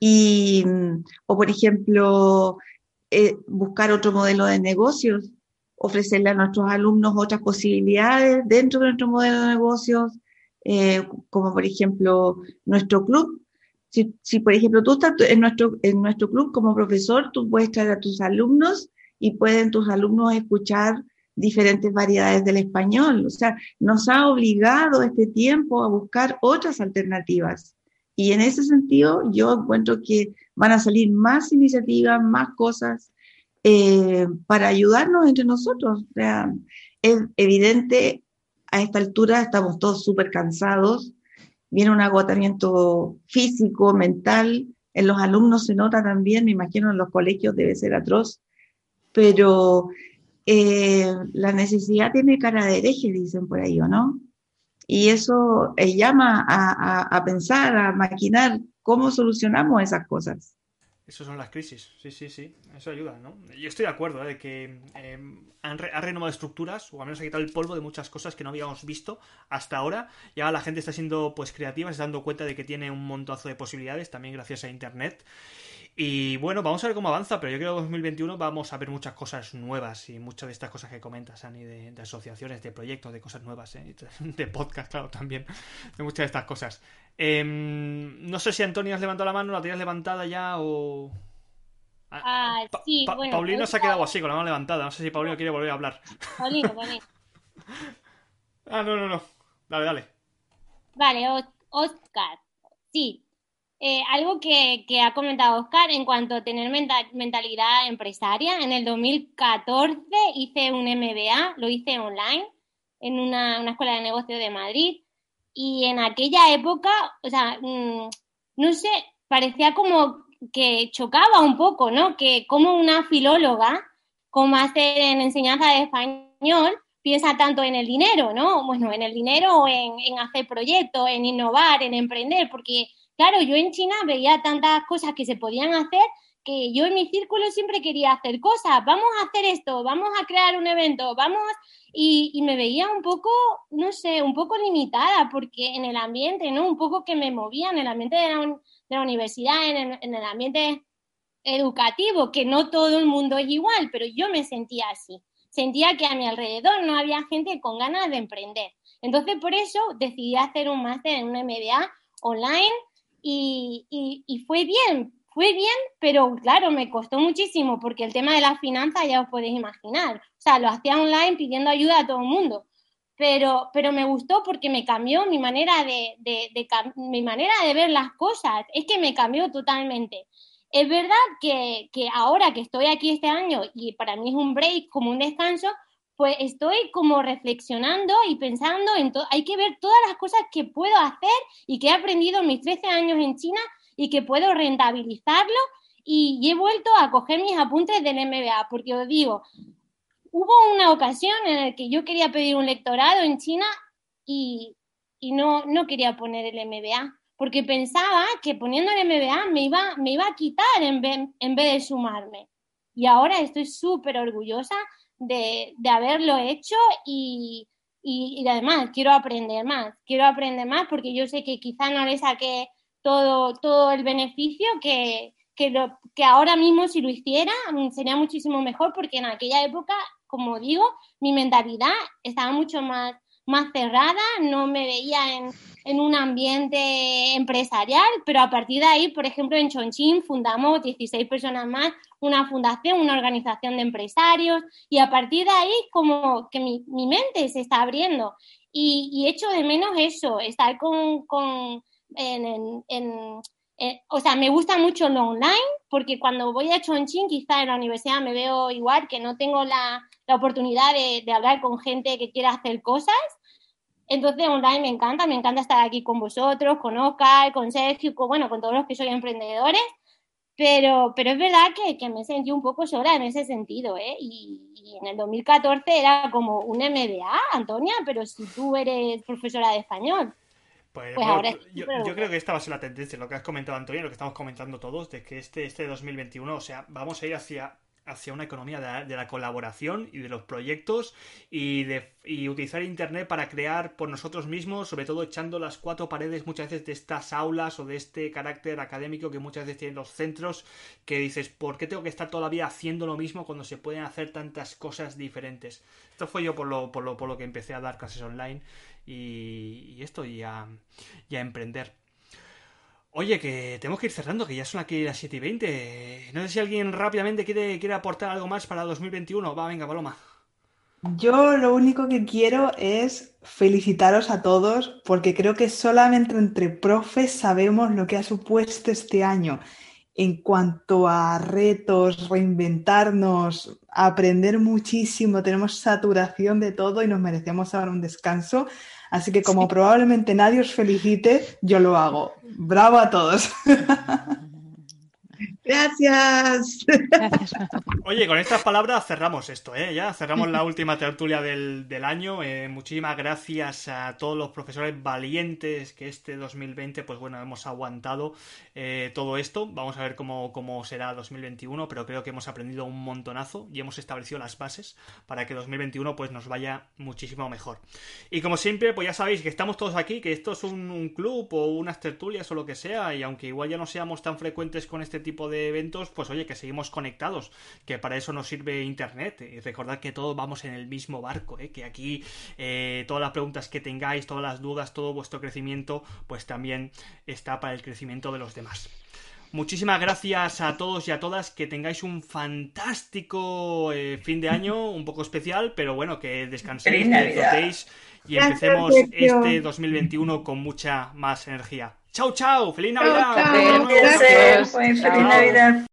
G: Y, o por ejemplo, eh, buscar otro modelo de negocios, ofrecerle a nuestros alumnos otras posibilidades dentro de nuestro modelo de negocios, eh, como por ejemplo nuestro club. Si, si, por ejemplo tú estás en nuestro, en nuestro club como profesor, tú puedes traer a tus alumnos y pueden tus alumnos escuchar diferentes variedades del español. O sea, nos ha obligado este tiempo a buscar otras alternativas. Y en ese sentido, yo encuentro que van a salir más iniciativas, más cosas eh, para ayudarnos entre nosotros. O sea, es evidente a esta altura estamos todos súper cansados, viene un agotamiento físico, mental, en los alumnos se nota también, me imagino en los colegios debe ser atroz, pero eh, la necesidad tiene cara de hereje, dicen por ahí, ¿o no? Y eso eh, llama a pensar, a maquinar cómo solucionamos esas cosas.
A: Eso son las crisis, sí, sí, sí, eso ayuda, ¿no? Yo estoy de acuerdo ¿eh? de que eh, han, re han, renovado estructuras, o al menos ha quitado el polvo de muchas cosas que no habíamos visto hasta ahora. Ya la gente está siendo pues creativa, se está dando cuenta de que tiene un montazo de posibilidades, también gracias a Internet. Y bueno, vamos a ver cómo avanza, pero yo creo que en 2021 vamos a ver muchas cosas nuevas y muchas de estas cosas que comentas, Ani, de, de asociaciones, de proyectos, de cosas nuevas, ¿eh? de podcast, claro, también, de muchas de estas cosas. Eh, no sé si Antonio has levantado la mano, la tenías levantada ya o...
D: Ah, sí,
A: pa
D: bueno,
A: Paulino se ha quedado así, con la mano levantada. No sé si Paulino quiere volver a hablar.
D: Paulino, Paulino.
A: ah, no, no, no. Dale, dale.
D: Vale, Oscar. Sí. eh, algo que, ha comentado Oscar en cuanto a tener mentalidad empresaria. En el 2014 hice un MBA, lo hice online en una, escuela de negocios de Madrid y en aquella época, o sea, mm, no sé, parecía como que chocaba un poco, ¿no? Que como una filóloga, como hace en enseñanza de español, piensa tanto en el dinero, ¿no? Bueno, en el dinero en, en hacer proyectos, en innovar, en emprender, porque Claro, yo en China veía tantas cosas que se podían hacer que yo en mi círculo siempre quería hacer cosas, vamos a hacer esto, vamos a crear un evento, vamos, y, me veía un poco, no sé, un poco limitada, porque en el ambiente, ¿no? Un poco que me movía en el ambiente de la, universidad, en el, ambiente educativo, que no todo el mundo es igual, pero yo me sentía así. Sentía que a mi alrededor no había gente con ganas de emprender. Entonces, por eso decidí hacer un máster en un MBA online y, fue bien, fue bien, pero claro, me costó muchísimo porque el tema de la finanza ya os podéis imaginar. O sea, lo hacía online pidiendo ayuda a todo el mundo. Pero, pero me gustó porque me cambió mi manera de, mi manera de ver las cosas. Es que me cambió totalmente. Es verdad que, que ahora que estoy aquí este año y para mí es un break, como un descanso, pues estoy como reflexionando y pensando en todo, hay que ver todas las cosas que puedo hacer y que he aprendido en mis 13 años en China y que puedo rentabilizarlo y, he vuelto a coger mis apuntes del MBA, porque os digo, hubo una ocasión en la que yo quería pedir un lectorado en China y, no, no quería poner el MBA, porque pensaba que poniendo el MBA me iba, me iba a quitar en en vez de sumarme. Y ahora estoy súper orgullosa de, haberlo hecho y, además quiero aprender más, quiero aprender más porque yo sé que quizá no le saqué todo, todo el beneficio que, que, lo, que ahora mismo si lo hiciera mm, sería muchísimo mejor porque en aquella época, como digo, mi mentalidad estaba mucho más, más cerrada, no me veía en, en un ambiente empresarial, pero a partir de ahí, por ejemplo, en Chongqing fundamos 16 personas más una fundación, una organización de empresarios y a partir de ahí como que mi, mente se está abriendo. Y, y, echo de menos eso, estar con, con en, en, o sea, me gusta mucho lo online porque cuando voy a Chongqing quizá en la universidad me veo igual que no tengo la, la oportunidad de, de hablar con gente que quiera hacer cosas entonces, online me encanta, me encanta estar aquí con vosotros, con Oscar, con Sergio, con, bueno, con todos los que soy emprendedores, pero, pero es verdad que, que me sentí un poco sola en ese sentido, ¿eh? Y, en el 2014 era como un MBA, Antonia, pero si tú eres profesora de español.
A: Pues, pues ahora yo, yo, creo que esta va a ser la tendencia, lo que has comentado, Antonia, lo que estamos comentando todos, de que este, este 2021, o sea, vamos a ir hacia hacia una economía de la, colaboración y de los proyectos y de utilizar internet para crear por nosotros mismos, sobre todo echando las cuatro paredes muchas veces de estas aulas o de este carácter académico que muchas veces tienen los centros, que dices, ¿por qué tengo que estar todavía haciendo lo mismo cuando se pueden hacer tantas cosas diferentes? Esto fue yo por lo, por lo, por lo que empecé a dar clases online y, esto y a emprender. Oye, que tenemos que ir cerrando, que ya son aquí las 7 y 20. No sé si alguien rápidamente quiere, quiere aportar algo más para 2021. Va, venga, Paloma.
F: Yo lo único que quiero es felicitaros a todos porque creo que solamente entre profes sabemos lo que ha supuesto este año en cuanto a retos, reinventarnos, aprender muchísimo, tenemos saturación de todo y nos merecemos ahora un descanso. Así que como probablemente nadie os felicite, yo lo hago. Bravo a todos.
G: Gracias.
A: Oye, con estas palabras cerramos esto, ¿eh? Ya cerramos la última tertulia del, año. Eh, muchísimas gracias a todos los profesores valientes que este 2020, pues bueno, hemos aguantado eh, todo esto. Vamos a ver cómo, cómo será 2021, pero creo que hemos aprendido un montonazo y hemos establecido las bases para que 2021 pues nos vaya muchísimo mejor. Y como siempre, pues ya sabéis que estamos todos aquí, que esto es un, un club o unas tertulias o lo que sea, y aunque igual ya no seamos tan frecuentes con este tipo de eventos, pues oye, que seguimos conectados, que para eso nos sirve Internet. Y recordad que todos vamos en el mismo barco, ¿eh? que aquí eh, todas las preguntas que tengáis, todas las dudas, todo vuestro crecimiento, pues también está para el crecimiento de los demás. Muchísimas gracias a todos y a todas. Que tengáis un fantástico eh, fin de año, un poco especial, pero bueno, que descanséis, que disfrutéis y empecemos este 2021 con mucha más energía. ¡Chao, chao! ¡Feliz Navidad!
J: Feliz Navidad.